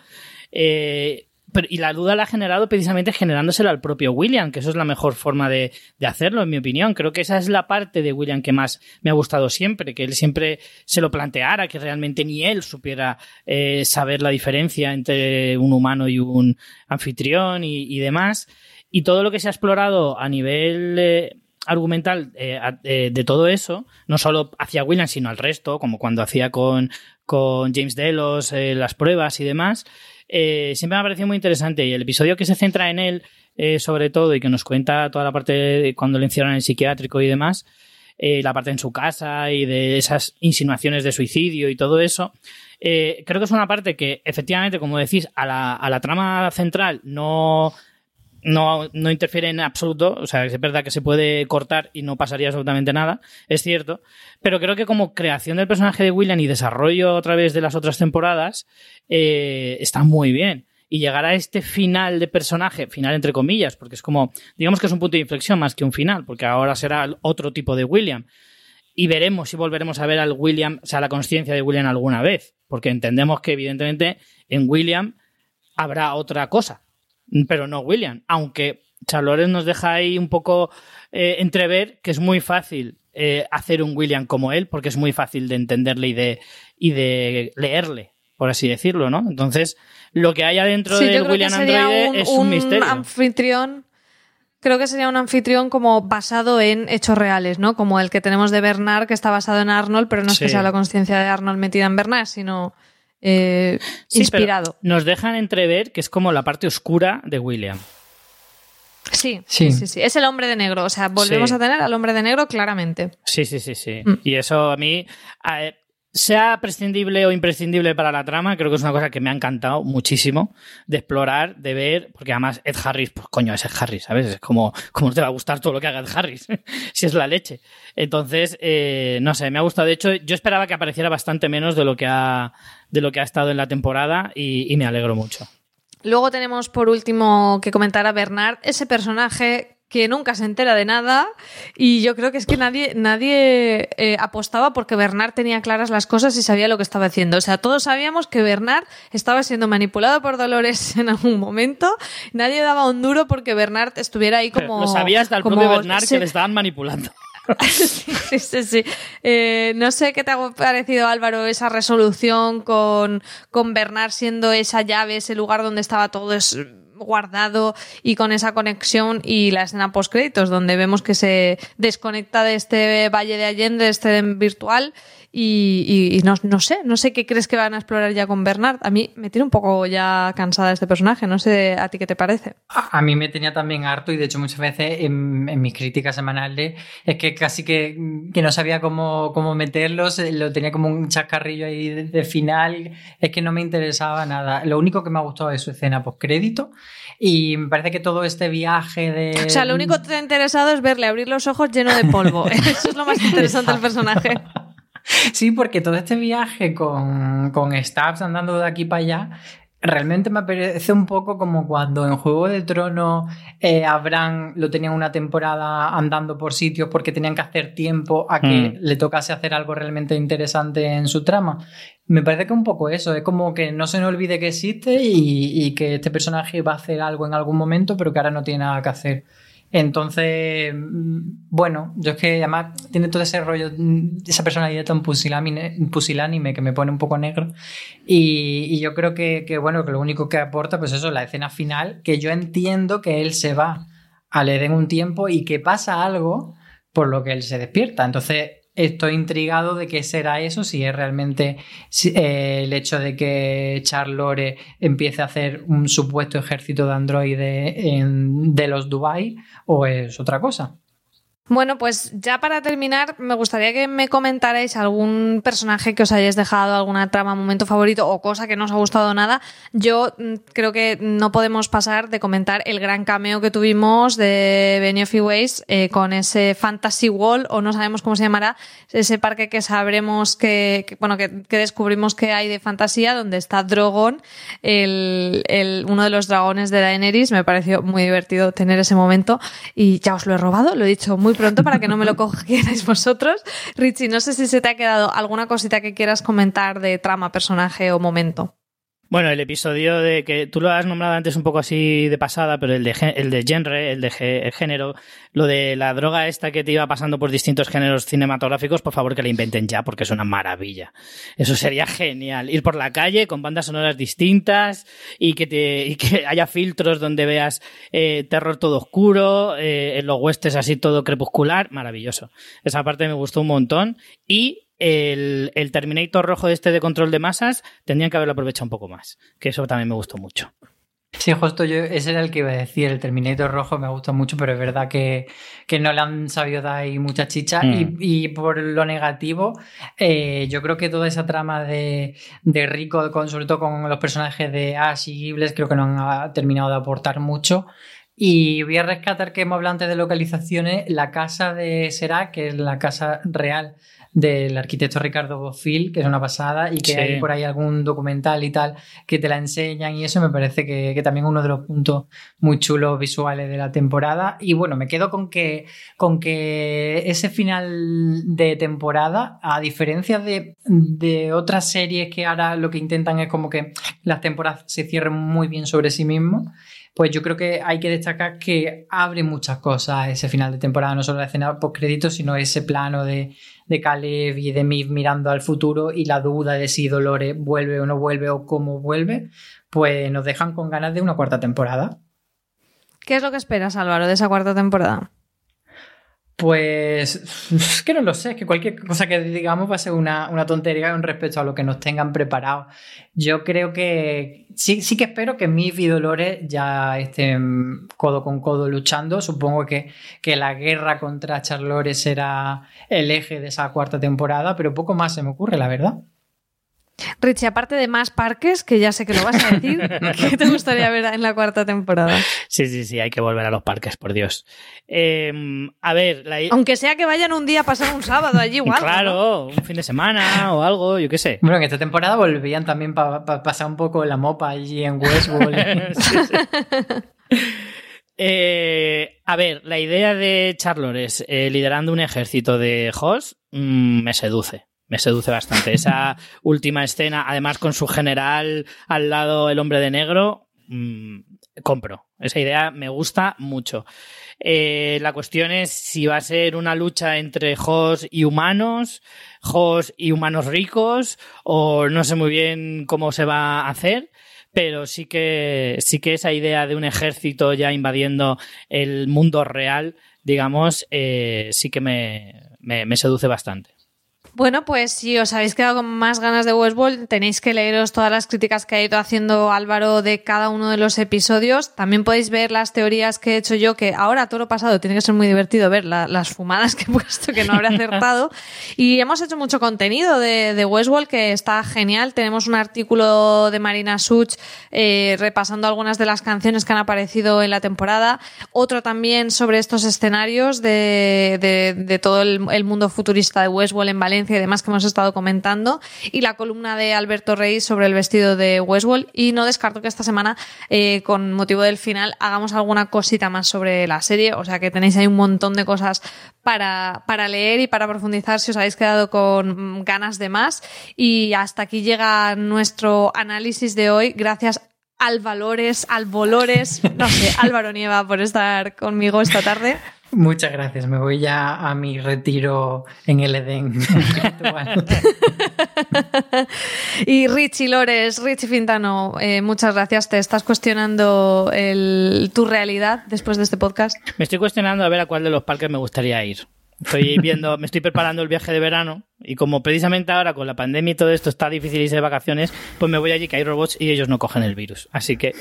Eh, y la duda la ha generado precisamente generándosela al propio William, que eso es la mejor forma de, de hacerlo, en mi opinión. Creo que esa es la parte de William que más me ha gustado siempre, que él siempre se lo planteara, que realmente ni él supiera eh, saber la diferencia entre un humano y un anfitrión y, y demás. Y todo lo que se ha explorado a nivel eh, argumental eh, de todo eso, no solo hacia William, sino al resto, como cuando hacía con, con James Delos las pruebas y demás, eh, siempre me ha parecido muy interesante. Y el episodio que se centra en él, eh, sobre todo, y que nos cuenta toda la parte de cuando le encierran en el psiquiátrico y demás, eh, la parte en su casa y de esas insinuaciones de suicidio y todo eso, creo que es una parte que, efectivamente, como decís, a la, a la trama central no, no, no interfiere en absoluto. O sea, es verdad que se puede cortar y no pasaría absolutamente nada, es cierto. Pero creo que como creación del personaje de William y desarrollo a través de las otras temporadas, eh, está muy bien. Y llegar a este final de personaje, final entre comillas, porque es como, digamos que es un punto de inflexión más que un final, porque ahora será otro tipo de William. Y veremos si volveremos a ver al William, o sea, la conciencia de William alguna vez, porque entendemos que evidentemente en William habrá otra cosa, pero no William, aunque Charlores nos deja ahí un poco eh, entrever que es muy fácil eh, hacer un William como él, porque es muy fácil de entenderle y de, y de leerle, por así decirlo, ¿no? Entonces, lo que hay adentro Sí, del William Androide un, es un, un misterio. anfitrión. Creo que sería un anfitrión como basado en hechos reales, ¿no? Como el que tenemos de Bernard, que está basado en Arnold, pero no es que sea la conciencia de Arnold metida en Bernard, sino eh, Sí, pero inspirado. nos dejan entrever que es como la parte oscura de William. Sí, Sí. sí, sí. Es el hombre de negro. O sea, volvemos Sí. a tener al hombre de negro claramente. Sí, sí, sí, sí. Mm. Y eso a mí, sea prescindible o imprescindible para la trama, creo que es una cosa que me ha encantado muchísimo de explorar, de ver, porque además Ed Harris, pues coño, es Ed Harris, ¿sabes? Es como, como te va a gustar todo lo que haga Ed Harris, si es la leche. Entonces, eh, no sé, me ha gustado. De hecho, yo esperaba que apareciera bastante menos de lo que ha, de lo que ha estado en la temporada y me alegro mucho. Luego tenemos por último que comentar a Bernard, ese personaje que nunca se entera de nada y yo creo que es que nadie, nadie eh, apostaba porque Bernard tenía claras las cosas y sabía lo que estaba haciendo. O sea, todos sabíamos que Bernard estaba siendo manipulado por Dolores en algún momento. Nadie daba un duro porque Bernard estuviera ahí como... Lo sabía hasta el como- propio Bernard sí. que le estaban manipulando. sí, sí, sí. Eh, no sé qué te ha parecido, Álvaro, esa resolución con, con Bernard siendo esa llave, ese lugar donde estaba todo es guardado y con esa conexión y la escena post créditos donde vemos que se desconecta de este Valle de Allende, de este virtual y, y- y no, no sé, no sé qué crees que van a explorar ya con Bernard. A mí me tiene un poco ya cansada este personaje, no sé a ti qué te parece. A a mí me tenía también harto y de hecho muchas veces en, en mis críticas semanales es que casi que, que no sabía cómo, cómo meterlos, eh, lo tenía como un chascarrillo ahí de, de final, es que no me interesaba nada. Lo único que me ha gustado es su escena post crédito y me parece que todo este viaje de... O sea, lo único que te ha interesado es verle abrir los ojos lleno de polvo. Eso es lo más interesante del personaje. Sí, porque todo este viaje con, con Stabs andando de aquí para allá, realmente me parece un poco como cuando en Juego de Tronos eh, a Bran lo tenían una temporada andando por sitios porque tenían que hacer tiempo a que Mm. le tocase hacer algo realmente interesante en su trama. Me parece que un poco eso, es como que no se nos olvide que existe y, y que este personaje va a hacer algo en algún momento, pero que ahora no tiene nada que hacer. Entonces, mm, bueno, yo es que además tiene todo ese rollo, mm, esa personalidad tan pusilánime, pusilánime que me pone un poco negro. Y, yo creo que, que, bueno, que lo único que aporta, pues eso, la escena final, que yo entiendo que él se va al Edén un tiempo y que pasa algo por lo que él se despierta. Entonces, estoy intrigado de qué será eso, si es realmente eh, el hecho de que Charlore empiece a hacer un supuesto ejército de androides de los Dubai o es otra cosa. Bueno, pues ya para terminar, me gustaría que me comentarais algún personaje que os hayáis dejado, alguna trama, momento favorito o cosa que no os ha gustado nada. Yo mm, creo que no podemos pasar de comentar el gran cameo que tuvimos de Benioff y Weiss eh, con ese Fantasy Wall, o no sabemos cómo se llamará, ese parque que sabremos que, bueno, que, descubrimos que hay de fantasía, donde está Drogon, el- uno de los dragones de Daenerys. Me pareció muy divertido tener ese momento y ya os lo he robado, lo he dicho muy pronto para que no me lo cogierais vosotros. Richie, no sé si se te ha quedado alguna cosita que quieras comentar de trama, personaje o momento. Bueno, el episodio de que tú lo has nombrado antes un poco así de pasada, pero el de, el de genre, el de género, lo de la droga esta que te iba pasando por distintos géneros cinematográficos, por favor que la inventen ya, porque es una maravilla. Eso sería genial. Ir por la calle con bandas sonoras distintas y que, te, y que haya filtros donde veas eh, terror todo oscuro, eh, en los huestes así todo crepuscular, maravilloso. Esa parte me gustó un montón. Y el, el Terminator rojo este de control de masas tendrían que haberlo aprovechado un poco más, que eso también me gustó mucho. Sí, justo yo, ese era el que iba a decir, el Terminator rojo me gusta mucho, pero es verdad que, que no le han sabido dar ahí mucha chicha. Mm. Y, y por lo negativo, eh, yo creo que toda esa trama de, de Rico, con, sobre todo con los personajes de Ash y Gibles, creo que no han ah, terminado de aportar mucho. Y voy a rescatar que hemos hablado antes de localizaciones, la casa de Serac, que es la casa real del arquitecto Ricardo Bofill, que es una pasada, y que Sí. hay por ahí algún documental y tal que te la enseñan, y eso me parece que, que también uno de los puntos muy chulos visuales de la temporada. Y bueno, me quedo con que, con que ese final de temporada, a diferencia de, de otras series que ahora lo que intentan es como que las temporadas se cierren muy bien sobre sí mismos, pues yo creo que hay que destacar que abre muchas cosas ese final de temporada, no solo la escena post créditos, sino ese plano de, de Caleb y de Miv mirando al futuro y la duda de si Dolores vuelve o no vuelve o cómo vuelve, pues nos dejan con ganas de una cuarta temporada. ¿Qué es lo que esperas, Álvaro, de esa cuarta temporada? Pues es que no lo sé, es que cualquier cosa que digamos va a ser una, una tontería con respecto a lo que nos tengan preparado. Yo creo que sí, sí que espero que Miff y Dolores ya estén codo con codo luchando. Supongo que, que la guerra contra Charlores será el eje de esa cuarta temporada, pero poco más se me ocurre, la verdad. Richie, aparte de más parques, que ya sé que lo vas a decir, ¿qué te gustaría ver en la cuarta temporada? Sí, sí, sí, hay que volver a los parques, por Dios. Eh, a ver, la... Aunque sea que vayan un día a pasar un sábado allí igual. claro, un fin de semana o algo, yo qué sé. Bueno, en esta temporada volvían también para pasar un poco la mopa allí en Westworld. Sí, sí. Eh, a ver, la idea de Charlores eh, liderando un ejército de Hoss mm, me seduce. Me seduce bastante. Esa última escena, además con su general al lado, el hombre de negro, mm, compro. Esa idea me gusta mucho. Eh, la cuestión es si va a ser una lucha entre Hoss y humanos, Hoss y humanos ricos, o no sé muy bien cómo se va a hacer pero sí que sí que esa idea de un ejército ya invadiendo el mundo real, digamos, eh, sí que me, me, me seduce bastante. Bueno, pues si os habéis quedado con más ganas de Westworld, tenéis que leeros todas las críticas que ha ido haciendo Álvaro de cada uno de los episodios. También podéis ver las teorías que he hecho yo, que ahora todo lo pasado tiene que ser muy divertido ver la- las fumadas que he puesto que no habré acertado. Y hemos hecho mucho contenido de, de Westworld que está genial. Tenemos un artículo de Marina Such eh, repasando algunas de las canciones que han aparecido en la temporada. Otro también sobre estos escenarios de todo el, el mundo futurista de Westworld en Valencia y demás que hemos estado comentando. Y la columna de Alberto Rey sobre el vestido de Westworld. Y no descarto que esta semana, eh, con motivo del final, hagamos alguna cosita más sobre la serie. O sea que tenéis ahí un montón de cosas para, para leer y para profundizar si os habéis quedado con ganas de más. Y hasta aquí llega nuestro análisis de hoy. Gracias al Valores, al Volores, no sé, Álvaro Nieva por estar conmigo esta tarde. Muchas gracias. Me voy ya a mi retiro en el Edén. Y Richie Lores, Richie Fintano, eh, muchas gracias. Te estás cuestionando el- tu realidad después de este podcast. Me estoy cuestionando a ver a cuál de los parques me gustaría ir. Estoy viendo, me estoy preparando el viaje de verano y como precisamente ahora con la pandemia y todo esto está difícil irse de vacaciones, pues me voy allí que hay robots y ellos no cogen el virus. Así que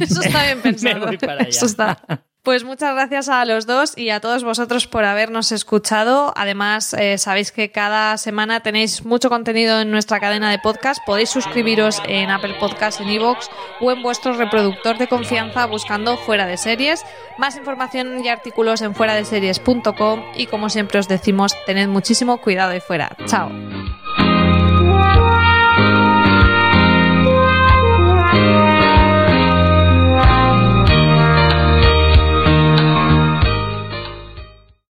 Eso está bien pensado. Me voy para allá. Eso está. Pues muchas gracias a los dos y a todos vosotros por habernos escuchado. Además, eh, sabéis que cada semana tenéis mucho contenido en nuestra cadena de podcast. Podéis suscribiros en Apple Podcast, en iVoox o en vuestro reproductor de confianza buscando Fuera de Series. Más información y artículos en fueradeseries.com y como siempre os decimos, tened muchísimo cuidado ahí fuera. Chao.